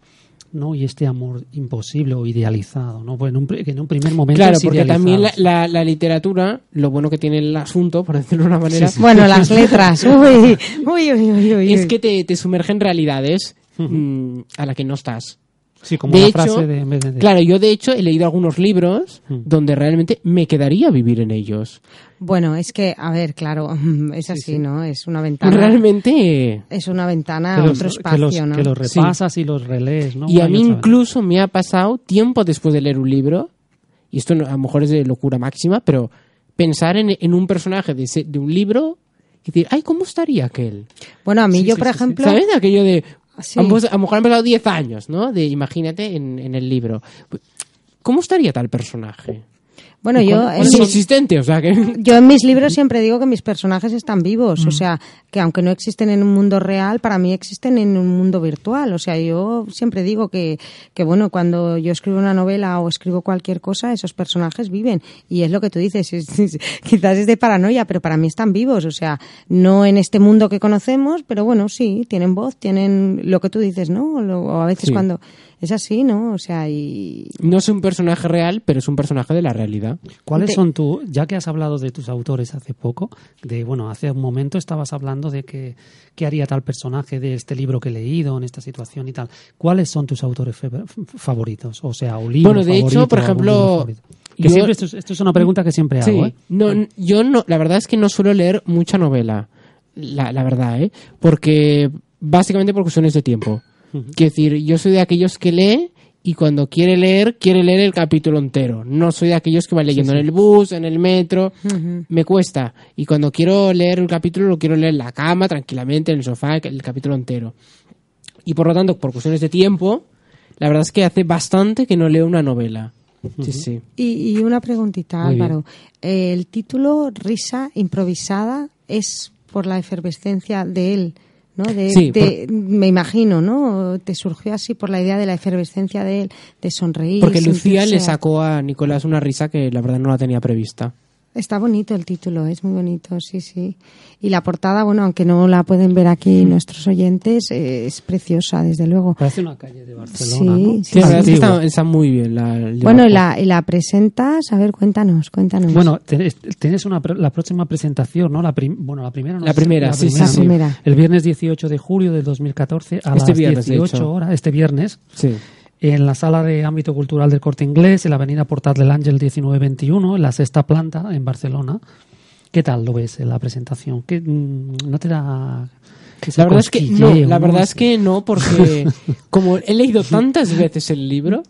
¿no? Y este amor imposible o idealizado, ¿no? Pues en un, que en un primer momento Claro, es porque también la, la- la literatura, lo bueno que tiene el asunto, por decirlo de una manera, Bueno, las letras. Uy, uy, uy, uy, uy. es que te, te sumerge en realidades mm, a la que no estás. Sí, como de la hecho, frase de, en vez de- de- Claro, yo de hecho he leído algunos libros Mm. donde realmente me quedaría vivir en ellos. Bueno, es que, a ver, claro, es así, ¿no? Es una ventana. Realmente... Es una ventana que a otro que espacio, los- ¿no? que los repasas y los relees, ¿no? Y a Una mí incluso me ha pasado tiempo después de leer un libro, y esto a lo mejor es de locura máxima, pero pensar en, en un personaje de, ese- de un libro y decir, ay, ¿cómo estaría aquel? Bueno, a mí Sí, yo, sí, por sí. ejemplo, ¿Sabes? Aquello de... Sí. A, lo mejor- han pasado 10 años, ¿no? De imagínate en, en el libro. ¿Cómo estaría tal personaje? Bueno, yo Es mis, inexistente, o sea que... yo en mis libros siempre digo que mis personajes están vivos, o sea, que aunque no existen en un mundo real, para mí existen en un mundo virtual. O sea, yo siempre digo que, que bueno, cuando yo escribo una novela o escribo cualquier cosa, esos personajes viven. Y es lo que tú dices, es- es- quizás es de paranoia, pero para mí están vivos. O sea, no en este mundo que conocemos, pero bueno, sí, tienen voz, tienen lo que tú dices, ¿no? O a veces Sí. cuando es así, ¿no? O sea, y, No es un personaje real, pero es un personaje de la realidad. ¿Cuáles de- son tu, ya que has hablado de tus autores hace poco, de bueno, hace un momento estabas hablando de que qué haría tal personaje de este libro que he leído en esta situación y tal. ¿Cuáles son tus autores favoritos? O sea, o libro Bueno, de hecho, por ejemplo? Que yo- siempre esto, es- esto es una pregunta que siempre hago, Sí. ¿eh? No, yo no, la verdad es que no suelo leer mucha novela, la, la verdad, ¿eh? Porque, básicamente por cuestiones de tiempo. Quiero decir, yo soy de aquellos que lee y cuando quiere leer, quiere leer el capítulo entero. No soy de aquellos que van leyendo en el bus, en el metro. Me cuesta. Y cuando quiero leer un capítulo, lo quiero leer en la cama, tranquilamente, en el sofá, el capítulo entero. Y por lo tanto, por cuestiones de tiempo, la verdad es que hace bastante que no leo una novela. Sí, sí. Y, y una preguntita, Muy bien. Álvaro. El título Risa improvisada es por la efervescencia de él, ¿no? De, Sí, de- me imagino, ¿no? Te surgió así por la idea de la efervescencia de él, de sonreír. Porque Lucía le sacó a Nicolás una risa que la verdad no la tenía prevista. Está bonito el título, es muy bonito, sí, sí. Y la portada, bueno, aunque no la pueden ver aquí nuestros oyentes, eh, es preciosa, desde luego. Parece una calle de Barcelona, Sí, ¿no? sí, Sí, está, está muy bien. La, Bueno, y la, y la presentas, a ver, cuéntanos, cuéntanos. Bueno, tenés, tienes una, pre- la próxima presentación, ¿no? La prim- bueno, la primera. no La primera, sí, sí, La sí. primera. El viernes 18 de julio de 2014 a Este las viernes, de 18 hecho. horas, este viernes, Sí. En la sala de ámbito cultural del Corte Inglés, en la avenida Portal del Ángel 1921, en la sexta planta, en Barcelona. ¿Qué tal lo ves en la presentación? ¿Qué, mm, ¿No te da...? La verdad es que no, cosquilleo, la verdad ¿no? es que no, porque como he leído tantas veces el libro,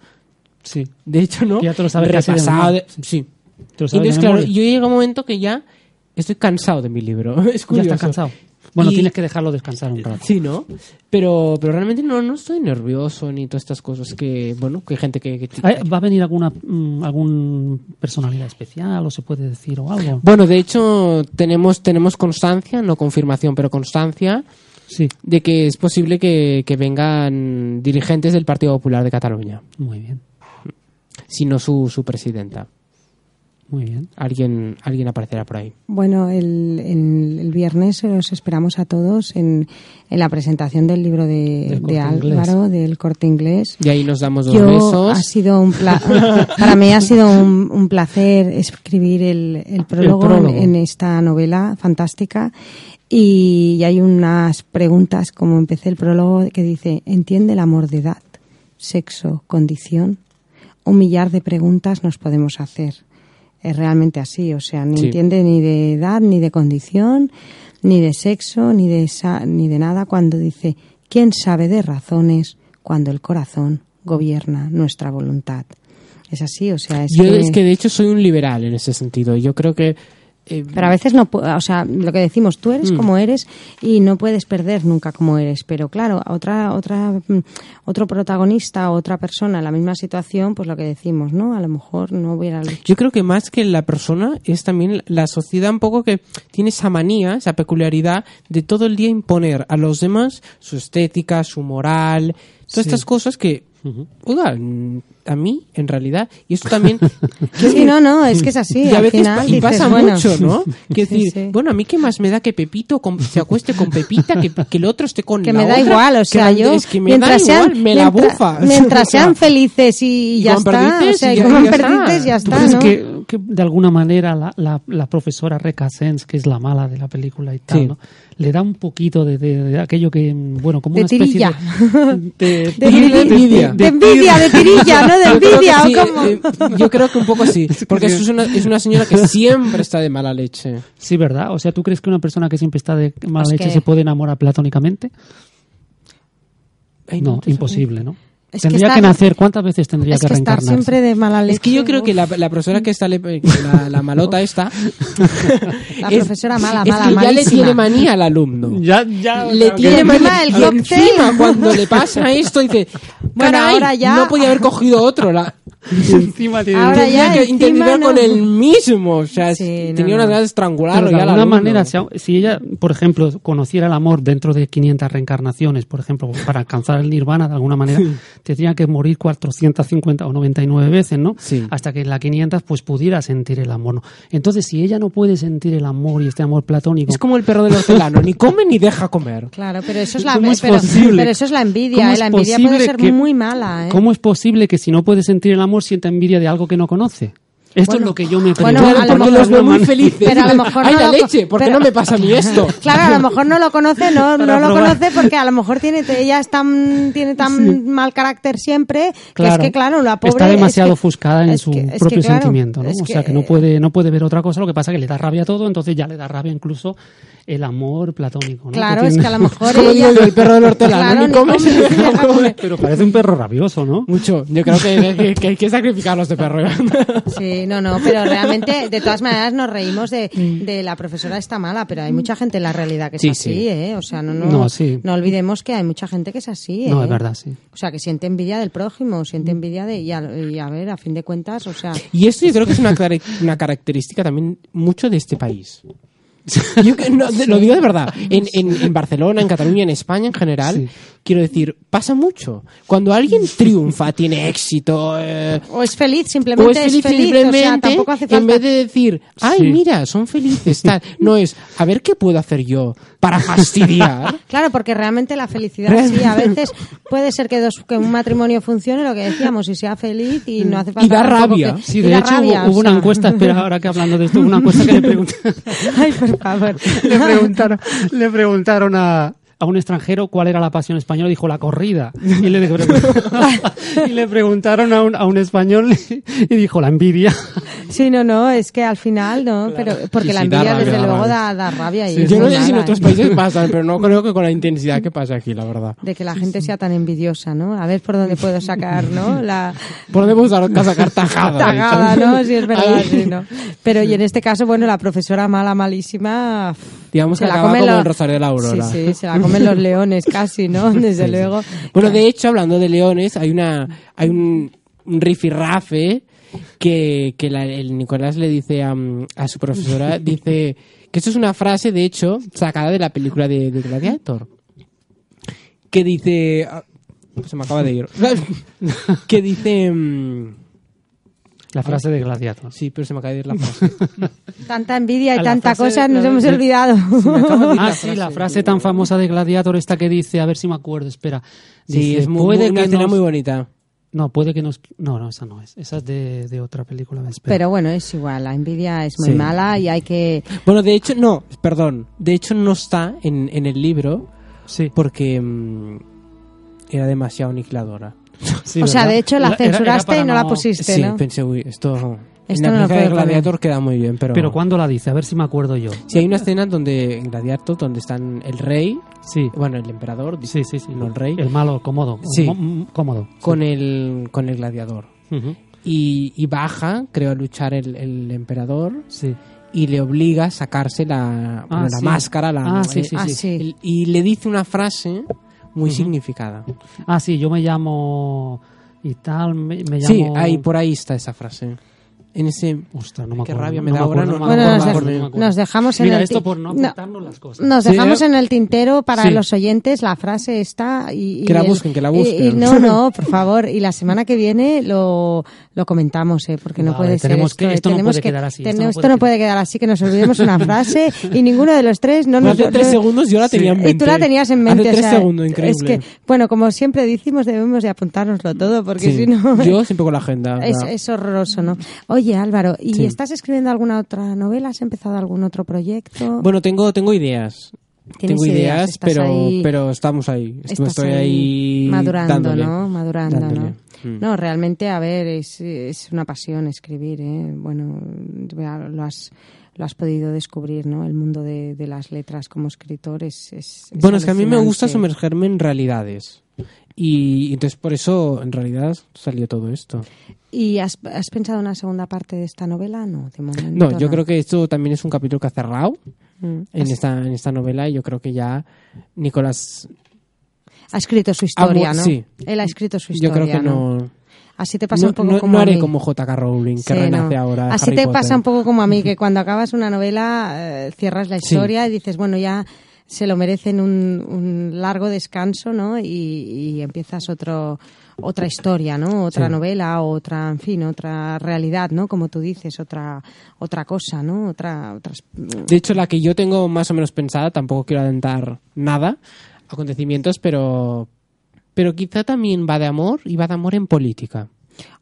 Sí, de hecho no, ya te lo sabes repasado, de- sí. te lo Y sabes de entonces, claro, yo llega un momento que ya estoy cansado de mi libro. Es ya estás cansado. Bueno, Y- tienes que dejarlo descansar un rato. Sí, ¿no? Pero, pero realmente no, no estoy nervioso ni todas estas cosas que, bueno, que hay gente que... ¿Va a venir alguna mm, algún personalidad especial o se puede decir o algo? Bueno, de hecho, tenemos, tenemos constancia, no confirmación, pero constancia Sí, de que es posible que, que vengan dirigentes del Partido Popular de Cataluña, muy bien, sino su, su presidenta. Muy bien. Alguien, alguien aparecerá por ahí. Bueno, el, el, el viernes los esperamos a todos en, en la presentación del libro de, Inglés. Álvaro, del corte inglés. Y ahí nos damos dos Yo besos. ha sido un pla- para mí ha sido un, un placer escribir el, el prólogo, prólogo. En, en esta novela fantástica y, hay unas preguntas como empecé el prólogo que dice entiende el amor de edad, sexo, condición, un millar de preguntas nos podemos hacer. Es realmente así, o sea, ni Sí. entiende ni de edad, ni de condición, ni de sexo, ni de, esa- ni de nada cuando dice, ¿quién sabe de razones cuando el corazón gobierna nuestra voluntad? Es así, o sea, es Yo que... es que de hecho soy un liberal en ese sentido. Yo creo que... eh, Pero a veces no, pu- o sea, lo que decimos, tú eres Mm. como eres y no puedes perder nunca como eres. Pero claro, otra, otra, mm, otro protagonista, otra persona en la misma situación, pues lo que decimos, ¿no? A lo mejor no hubiera luchado. Yo creo que más que la persona es también la sociedad un poco que tiene esa manía, esa peculiaridad de todo el día imponer a los demás su estética, su moral, todas Sí. estas cosas que, oiga, mm, a mí, en realidad, y esto también... Sí, no, no, es que es así. y a al veces final pa- y dices, pasa bueno, mucho, ¿no? Que Sí, decir, sí. bueno, a mí qué más me da que Pepito con- se acueste con Pepita, que, que el otro esté con que la me da otra, igual, o que sea, la- yo es que me mientras da sean igual, me la bufa. mientras sean felices y, y ya está, o perdices sea, y y ya- está. perdices ya ¿Tú está, crees ¿no? que, que de alguna manera la, la, la profesora Reca Sens, que es la mala de la película y tal, Sí. ¿no? le da un poquito de, de- de aquello que, bueno, como De una especie tirilla. de... de, De envidia. envidia, de envidia, de tirilla, ¿no? De Yo creo que envidia, sí, ¿o cómo? eh, yo creo que un poco sí, porque es una, es una señora que siempre está de mala leche. Sí, ¿verdad? O sea, ¿tú crees que una persona que siempre está de mala Es leche que- se puede enamorar platónicamente? Ay, No, imposible, ¿no? Es que tendría que, estar- nacer, ¿cuántas veces tendría Es que que estar siempre de mala leche. Es que yo creo uf. que la, la profesora que está, le- que la, la malota esta, La es- profesora mala, es mala, que ya le tiene manía al alumno. Ya, ya, le claro, tiene que- manía el y cóctel. encima cuando le pasa esto dice Bueno, "Caray, ahora ya- no podía haber cogido otro la, encima tiene- Ahora ya que encima intentar no. con el mismo o sea Sí, tenía no. unas ganas de estrangularlo Pero de alguna manera, si, ella, por ejemplo, conociera el amor dentro de 500 reencarnaciones, por ejemplo, para alcanzar el nirvana, de alguna manera, tendría que morir 450 o 99 veces, ¿no? Sí. Hasta que en la 500 pues pudiera sentir el amor, ¿no? Entonces, si ella no puede sentir el amor y este amor platónico, es como el perro del hortelano ni come ni deja comer Claro, pero eso es la, ¿Cómo es pero, posible? pero eso es la envidia, ¿Cómo ¿eh? es La envidia puede posible ser que- muy mala, ¿eh? ¿cómo es posible que si no puede sentir el amor sienta envidia de algo que no conoce? Esto Bueno, es lo que yo me bueno, pregunto. a lo mejor los veo muy felices Pero a lo mejor ay no la leche ¿por qué pero- no me pasa a mí esto? Claro, a lo mejor no lo conoce, no, no lo conoce porque a lo mejor tiene, ella es tan, tiene tan mal carácter siempre que es que, claro, la pobre... está demasiado es que- ofuscada en su que- es que, propio claro, sentimiento, ¿no? o sea, que no puede, no puede ver otra cosa, lo que pasa es que le da rabia a todo, entonces ya le da rabia incluso el amor platónico, ¿no? Claro, Que es que a lo mejor ella... el perro del hortelano, Claro, ni come, ni deja comer. Pero parece un perro rabioso, ¿no? mucho yo creo que, que- que hay que sacrificarlo a este perro Sí, no, no, pero realmente, de todas maneras, nos reímos de, de la profesora está mala, pero hay mucha gente en la realidad que es Sí, así, sí. ¿eh? O sea, no, no, No, sí. no olvidemos que hay mucha gente que es así, ¿eh? No, es verdad, sí. O sea, que siente envidia del prójimo, siente envidia de... Y a, y a ver, a fin de cuentas, o sea... Y esto yo creo que es una, una característica también mucho de este país. Yo que- no, lo digo de verdad. En, en- en Barcelona, en Cataluña, en España en general, Sí. quiero decir, pasa mucho. Cuando alguien triunfa, tiene éxito, eh, O es feliz, simplemente o es feliz, o sea, simplemente, tampoco hace falta... en vez de decir, ay, Sí. mira, son felices, tal. No es, a ver qué puedo hacer yo para fastidiar. Claro, porque realmente la felicidad sí, a veces puede ser que, dos, que un matrimonio funcione, lo que decíamos, y sea feliz y no hace falta... Y da rabia. que- Sí, de hecho rabia, hubo, una sea. encuesta, espera, ahora que hablando de esto, hubo una encuesta que le preguntaron, Ay, por favor. le preguntaron, le preguntaron a, a un extranjero cuál era la pasión española, dijo la corrida. Y le, y le preguntaron a un, a un español y dijo la envidia. Sí, no, no, es que al final, no, pero porque Sí, la envidia rabia, desde luego da, da rabia. Y Sí, Yo no sé si en otros países pasan, pero no creo que con la intensidad que pasa aquí, la verdad. De que la gente sea tan envidiosa, ¿no? A ver por dónde puedo sacar, ¿no? La Podemos usar- sacar tajada. tagada, ¿no? Sí, es verdad, sí, ¿no? Pero y en este caso, bueno, la profesora mala, malísima... Digamos se que la acaba como los- el Rosario de la Aurora. Sí, sí, se la comen los leones casi, ¿no? Desde luego. Bueno, de hecho, hablando de leones, hay una hay un, un rifirrafe que, que la- el Nicolás le dice a, a su profesora, dice que esto es una frase, de hecho, sacada de la película de, de Gladiator. Que dice... ah, Se me acaba de ir. que dice... La frase de Gladiator. Sí, pero se me acaba de ir la frase. Tanta envidia y la tanta cosa, de- nos hemos de- olvidado. Ah, sí, la frase tan famosa de Gladiator esta que dice, a ver si me acuerdo, espera. Sí, Dice, es muy, puede una que escena nos- muy bonita. No, puede que nos... No, no, esa no es. Esa es de, de otra película. Pero bueno, es igual, la envidia es muy Sí. mala y hay que... Bueno, de hecho, no, perdón. De hecho, no está en, en el libro Sí, porque mm, era demasiado aniquiladora. Sí, o sea, ¿verdad? de hecho la Era- era- era censuraste y no la pusiste, Sí, ¿no? pensé, uy, esto... Esto en no la lo película de Gladiator queda muy bien, pero... Pero ¿cuándo la dice? A ver si me acuerdo yo. Si hay una escena donde en Gladiator donde están el rey, Sí, bueno, el emperador, sí, sí, sí. no el rey, El malo, cómodo. Sí. Cómodo. con el con el gladiador. Ujú, Y, y baja, creo, a luchar el, el emperador Sí. y le obliga a sacarse la, bueno, la sí. máscara. La, Ah, sí, eh, sí, Ah, sí. sí. el- y le dice una frase muy significada. Ah, sí, yo me llamo y tal, me, me llamo... Sí, ahí por ahí está esa frase. En ese... Ostras, no me Qué acuerdo, rabia no me da ahora, no no Bueno, nos, dej- nos dejamos en Mira, el esto por no no, las cosas. Nos Sí, dejamos ¿eh? en el tintero para Sí. los oyentes la frase esta y, y Que la el- busquen, que la y- y busquen. no, no, por favor. Y la semana que viene lo, lo comentamos, ¿eh? porque no Vale, puede ser tenemos esto. que- ¿eh? esto no Tenemos puede que- quedar así, ten- esto no esto puede no quedar- puede quedar así, que nos olvidemos una frase y ninguno de los tres no nos... Hace tres no- segundos yo la tenía en mente. Y tú la tenías en mente. Hace o tres sea, segundos, increíble. Es que, bueno, como siempre decimos, debemos de apuntárnoslo todo, porque Sí. si no... Yo siempre con la agenda. es horroroso, ¿no? Oye, Álvaro, ¿y Sí. estás escribiendo alguna otra novela? ¿Has empezado algún otro proyecto? Bueno, tengo, tengo ideas. Tengo ideas, ideas, pero, ahí- pero estamos ahí. Estoy, Estás estoy ahí madurando, dándole, ¿no? Madurando, dándole. ¿no? Mm. No, realmente, a ver, es, es una pasión escribir, ¿eh? Bueno, lo has, lo has podido descubrir, ¿no? El mundo de, de las letras como escritor es... es- es Bueno, es que a mí me gusta sumergerme en realidades. Y entonces por eso, en realidad, salió todo esto. ¿Y has, has pensado en una segunda parte de esta novela? No, de momento No, yo creo que esto también es un capítulo que ha cerrado Mm. en esta, en esta novela. Y yo creo que ya Nicolás. Ha escrito su historia, ¿no? sí. Él ha escrito su Yo historia, creo que no. Así te pasa No, un poco no- como no a haré mí. como J.K. Rowling, que Sí, renace no. ahora. Así Harry te Potter. pasa un poco como a mí, que cuando acabas una novela eh, cierras la Sí. historia y dices, bueno, ya se lo merecen un, un largo descanso, ¿no? Y, y empiezas otro otra historia, ¿no? Otra Sí. novela, otra, en fin, otra realidad, ¿no? Como tú dices, otra otra cosa, ¿no? Otra otras De hecho, la que yo tengo más o menos pensada, tampoco quiero adelantar nada, acontecimientos, pero, pero quizá también va de amor y va de amor en política.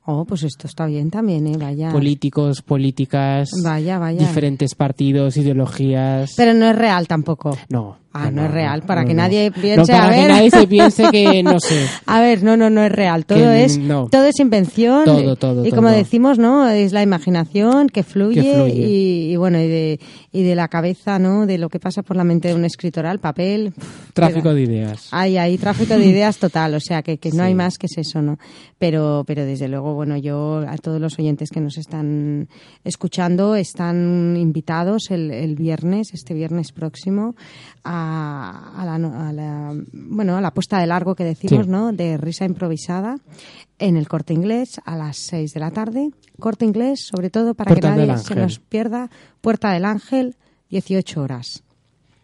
Oh, pues esto está bien también, ¿eh? Vaya. Políticos, políticas, Vaya, vaya. diferentes partidos, ideologías. Pero no es real tampoco. No. Ah, no, es real, para no, que nadie No, piense, para a que ver. nadie se piense que, no sé. A ver, no, no, no es real. Todo Que es, todo es invención. Todo, todo, Y como decimos, ¿no? Es la imaginación que fluye, Que fluye. Y, y bueno, y de, y de la cabeza, ¿no? De lo que pasa por la mente de un escritor al papel. Tráfico de ideas. Hay, hay tráfico de ideas total, o sea que, que no hay más que es eso, ¿no? Pero, pero desde luego, bueno, yo a todos los oyentes que nos están escuchando están invitados el, el viernes, este viernes próximo, a, a la, no- a la- bueno, a la puesta de largo que decimos, Sí. ¿no? De risa improvisada en el Corte Inglés a las 6 de la tarde. Corte Inglés, sobre todo para Puerta que nadie se nos pierda. Puerta del Ángel, 18 horas.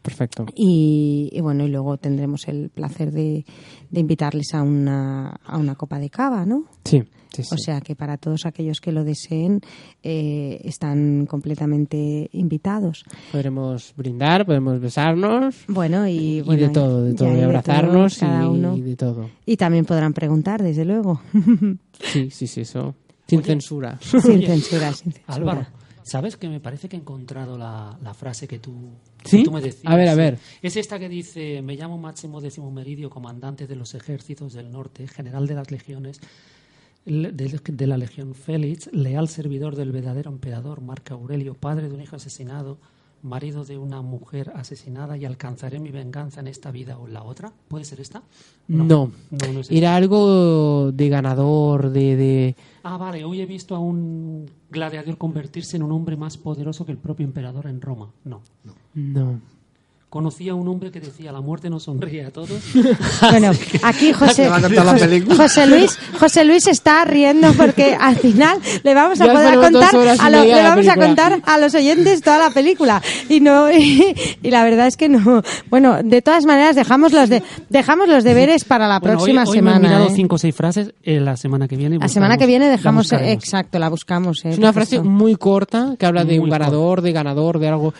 Perfecto. Y, y bueno, y luego tendremos el placer de, de invitarles a una, a una copa de cava, ¿no? Sí, sí, sí. O sea que para todos aquellos que lo deseen eh, están completamente invitados. podremos brindar, podemos besarnos. Bueno, y, Y, bueno, de todo, de y todo, y de abrazarnos todo, cada y, uno. y de todo. Y también podrán preguntar, desde luego, Sí, sí, sí, eso. Sin censura. sin censura. Sin censura. Álvaro, ¿sabes que me parece que he encontrado la, la frase que tú, ¿Sí? que tú me decías? A ver, a ver. Es esta que dice, me llamo Máximo Décimo Meridio, comandante de los ejércitos del norte, general de las legiones, le- de, la legión Félix, leal servidor del verdadero emperador Marco Aurelio, padre de un hijo asesinado, marido de una mujer asesinada y alcanzaré mi venganza en esta vida o en la otra. ¿Puede ser esta? No. no, no es esta. Era algo de ganador, de... de... Ah, vale, hoy he visto a un gladiador convertirse en un hombre más poderoso que el propio emperador en Roma. No, no. No. Conocí a un hombre que decía, la muerte nos sonríe a todos. Bueno, aquí José, José, Luis, José Luis está riendo porque al final le vamos a Ya poder contar a lo- media le vamos a contar a los oyentes toda la película y no y, y la verdad es que no. Bueno, de todas maneras dejamos los de dejamos los deberes para la Bueno, próxima hoy, semana. me he mirado ¿eh? cinco o seis frases. eh, la semana que viene. La semana que viene dejamos exacto, la buscamos. ¿eh? Es una frase esto- muy corta que habla de Muy un ganador, de ganador, de algo...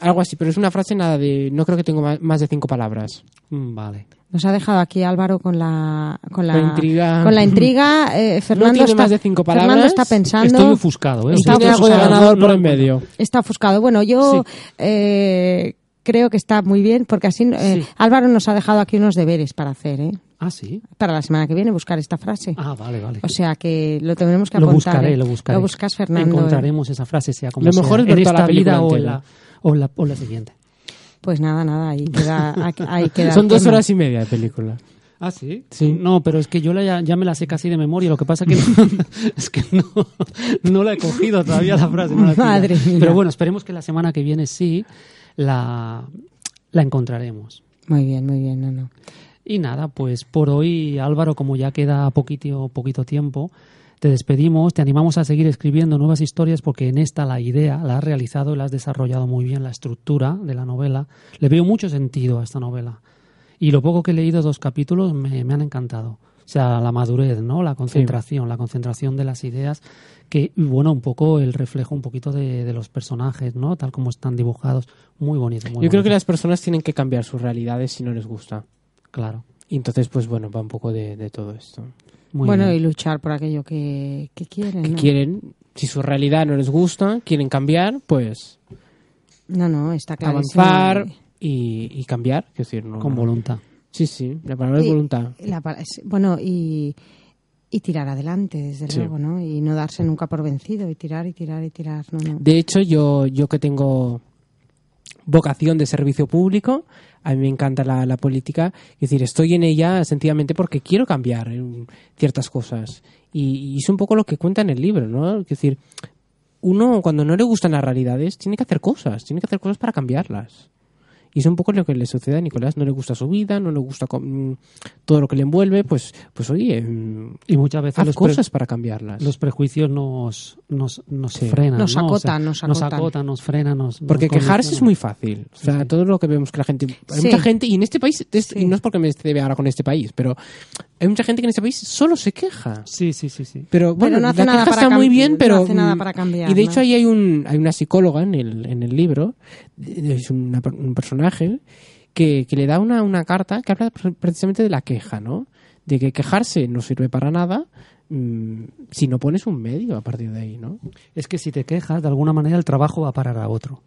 Algo así, pero es una frase nada de... No creo que tengo más de cinco palabras. Mm, Vale. Nos ha dejado aquí Álvaro con la con la, La intriga. Con la intriga. Eh, Fernando tiene está, más de cinco Fernando palabras. está pensando. Estoy ofuscado, ¿eh? Está Tiene algo de ofuscado. ganador No, por no, en medio. Está ofuscado. Bueno, yo eh, creo que está muy bien porque así eh, Sí. Álvaro nos ha dejado aquí unos deberes para hacer, ¿eh? Ah, sí. Para la semana que viene buscar esta frase. Ah, vale, vale. O sea que lo tendremos que lo apuntar. buscaré, ¿eh? lo buscaré. Lo buscas, Fernando. ¿eh? Encontraremos esa frase, sea como Lo sea, mejor es en esta la película vida o en la, o, la, o la siguiente. Pues nada, nada, ahí queda, ahí queda Son dos tema. horas y media de película. Ah, sí. Sí. No, pero es que yo la ya, ya me la sé casi de memoria. Lo que pasa que no, es que no, no la he cogido todavía la frase. no la. Madre mía. Pero bueno, esperemos que la semana que viene sí la, la encontraremos. Muy bien, muy bien, no, no. Y nada, pues por hoy, Álvaro, como ya queda poquito, poquito tiempo, te despedimos, te animamos a seguir escribiendo nuevas historias porque en esta la idea la has realizado y la has desarrollado muy bien, la estructura de la novela. Le veo mucho sentido a esta novela. Y lo poco que he leído, dos capítulos, me, me han encantado. O sea, la madurez, ¿no? La concentración, la concentración de las ideas, que, bueno, un poco el reflejo un poquito de, de los personajes, ¿no? Tal como están dibujados. Muy bonito, muy Yo creo que las personas tienen que cambiar sus realidades si no les gusta. Claro. Y entonces, pues bueno, va un poco de, de todo esto. Muy bueno, bien. y luchar por aquello que, que quieren. Que ¿no? quieren, si su realidad no les gusta, quieren cambiar, pues No, no, está claro. avanzar y, y cambiar. Quiero decir, no, Con no. voluntad. Sí, sí, la palabra es Y- voluntad. La es- bueno, y, y tirar adelante, desde Sí. luego, ¿no? Y no darse nunca por vencido, y tirar y tirar y tirar. No, no. De hecho, yo, yo que tengo vocación de servicio público, a mí me encanta la, política, es decir, estoy en ella sencillamente porque quiero cambiar ciertas cosas. Y, y es un poco lo que cuenta en el libro, ¿no? Es decir, uno cuando no le gustan las realidades tiene que hacer cosas, tiene que hacer cosas para cambiarlas. Y es un poco lo que le sucede a Nicolás, no le gusta su vida, no le gusta mm, todo lo que le envuelve, pues, pues oye, mm, Y muchas veces haz los, cosas para cambiarlas. los prejuicios nos, nos, nos Sí. frenan. Nos ¿no? O sea, acotan, nos Nos acotan. acotan, nos frenan. Nos, Porque nos quejarse es muy fácil. O sea, todo lo que vemos que la gente. Hay Sí. mucha gente, y en este país, es- Sí. y no es porque me esté ahora con este país, pero hay mucha gente que en este país solo se queja. Sí, sí, sí, sí. Pero bueno, no hace la nada queja para está muy bien, no pero. hace nada mm, para cambiar, Y de ¿no? hecho, ahí hay, un, hay una psicóloga en el, en el libro, es una un personaje, que, que le da una, una carta que habla pre- precisamente de la queja, ¿no? De que quejarse no sirve para nada mm, si no pones un medio a partir de ahí, ¿no? Es que si te quejas, de alguna manera el trabajo va a parar a otro.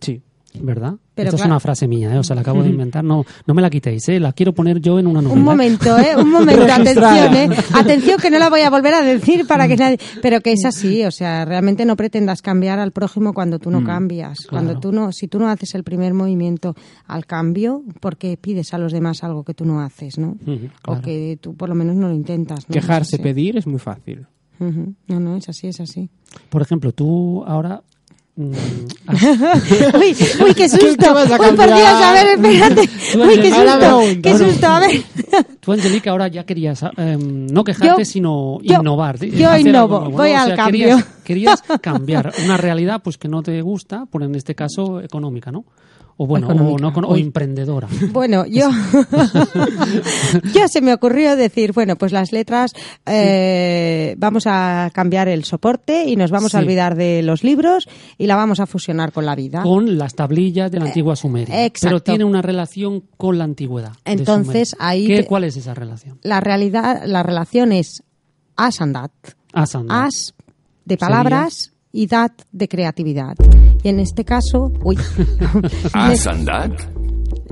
Sí. ¿Verdad? Pero Esta es una frase mía, ¿eh? o sea, la acabo de inventar. No, no me la quitéis, ¿eh? la quiero poner yo en una novela. Un momento, ¿eh? Un momento, atención, ¿eh? Atención que no la voy a volver a decir para que nadie... Pero que es así, o sea, realmente no pretendas cambiar al prójimo cuando tú no cambias. Cuando tú no, si tú no haces el primer movimiento al cambio, porque pides a los demás algo que tú no haces, ¿no? O claro. que tú por lo menos no lo intentas, ¿no? Quejarse, pedir es muy fácil. No, no, es así, es así. Por ejemplo, tú ahora... mm, Uy, uy, qué susto. qué vas a Uy, por? Dios, a ver, espérate. Uy, qué susto. Qué susto, a ver. tú, Angelica, ahora ya querías eh, no quejarte, Yo- sino yo- innovar. yo innovo, nuevo, voy ¿no? O al sea, cambio. Querías, querías cambiar una realidad pues que no te gusta, por en este caso económica, ¿no? O bueno, o, no, emprendedora. Bueno, yo, yo se me ocurrió decir, bueno, pues las letras, eh, vamos a cambiar el soporte y nos vamos a olvidar de los libros y la vamos a fusionar con la vida. con las tablillas de la antigua Sumeria. exacto. Pero tiene una relación con la antigüedad. Entonces, ahí ¿Qué- ¿Cuál es esa relación? La realidad, la relación es as and that. Asanda. As de palabras y de creatividad. Y en este caso, uy, Asandad.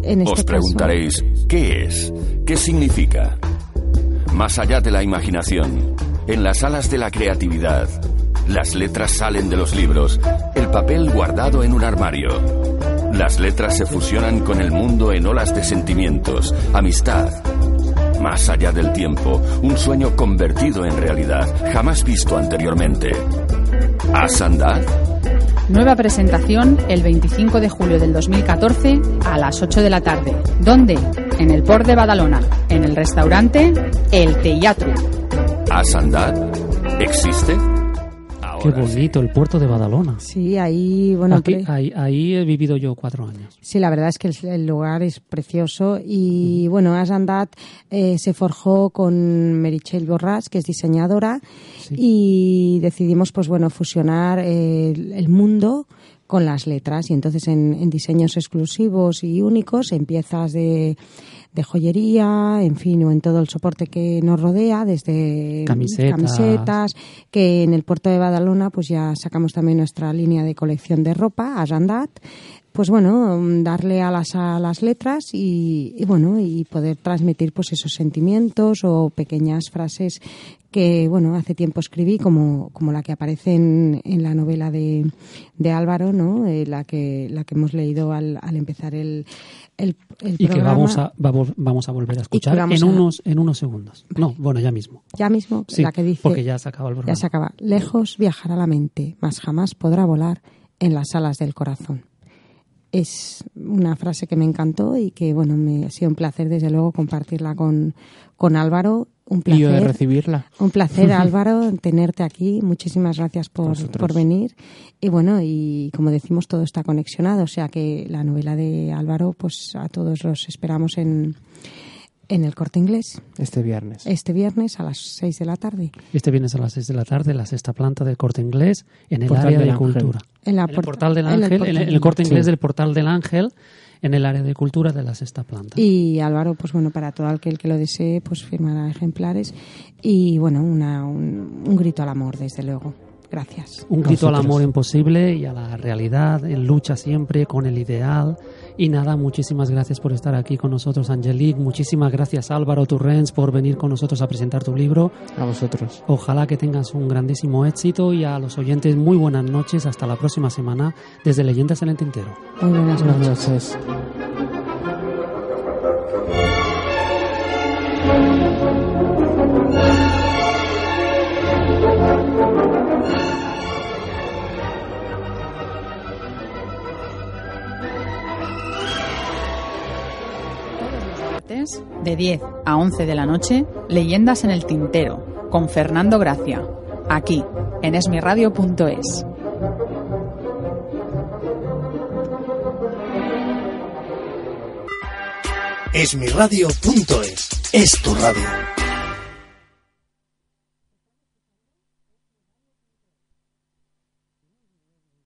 en este Os caso, preguntaréis, ¿qué es? ¿Qué significa? Más allá de la imaginación, en las alas de la creatividad, las letras salen de los libros, el papel guardado en un armario. Las letras se fusionan con el mundo en olas de sentimientos, amistad. Más allá del tiempo, un sueño convertido en realidad, jamás visto anteriormente. ¿Asandad? Nueva presentación el 25 de julio del 2014 a las 8 de la tarde. ¿Dónde? En el Port de Badalona, en el restaurante El Teatro. ¿Asandad? ¿Existe? Qué sí. bonito, el puerto de Badalona. Sí, ahí, bueno, Aquí- pre- ahí, ahí he vivido yo cuatro años. Sí, la verdad es que el, el lugar es precioso y bueno, Asandat eh, se forjó con Merichel Borras, que es diseñadora, y decidimos pues bueno fusionar eh, el, el mundo con las letras y entonces en, en diseños exclusivos y únicos, en piezas de, de joyería, en fin, o en todo el soporte que nos rodea, desde Camisetas. camisetas, que en el puerto de Badalona pues ya sacamos también nuestra línea de colección de ropa, Asandat, pues bueno, darle a las, a las letras y, y bueno, y poder transmitir pues esos sentimientos o pequeñas frases que bueno, hace tiempo escribí como, como la que aparece en, en la novela de, de Álvaro, ¿no? Eh, la que la que hemos leído al, al empezar el, el, el Y que vamos a, vamos, vamos a volver a escuchar en, a- unos, en unos segundos. No, bueno, ya mismo. Ya mismo, Sí, la que dice porque ya se acaba el programa. Ya se acaba. Lejos viajará la mente, mas jamás podrá volar en las alas del corazón. Es una frase que me encantó y que, bueno, me ha sido un placer, desde luego, compartirla con, con Álvaro. Un Y yo de placer. recibirla. Un placer, Álvaro, tenerte aquí. Muchísimas gracias por, por venir. Y bueno, y como decimos, todo está conexionado. O sea que la novela de Álvaro, pues a todos los esperamos en, en el corte inglés Este viernes. este viernes a las seis de la tarde. Este viernes a las 6 de la tarde, la sexta planta del Corte Inglés, en el Portal área de Ángel. cultura. En, la En el porta- portal del en el Ángel, en portal el, en el Corte. Inglés Sí. del portal del Ángel, en el área de cultura de la sexta planta. Y Álvaro, pues bueno, para todo aquel que lo desee, pues firmará ejemplares. Y bueno, una, un, un grito al amor, desde luego. Gracias. Un grito al amor imposible y a la realidad, en lucha siempre con el ideal. Y nada, muchísimas gracias por estar aquí con nosotros, Angelique. Muchísimas gracias, Álvaro Turrens, por venir con nosotros a presentar tu libro. A vosotros. Ojalá que tengas un grandísimo éxito y a los oyentes muy buenas noches. Hasta la próxima semana desde Leyendas en el Tintero. Muy buenas Buenas noches. noches. De 10 a 11 de la noche, Leyendas en el Tintero, con Fernando Gracia, aquí, en esmiradio.es. Esmiradio.es es tu radio.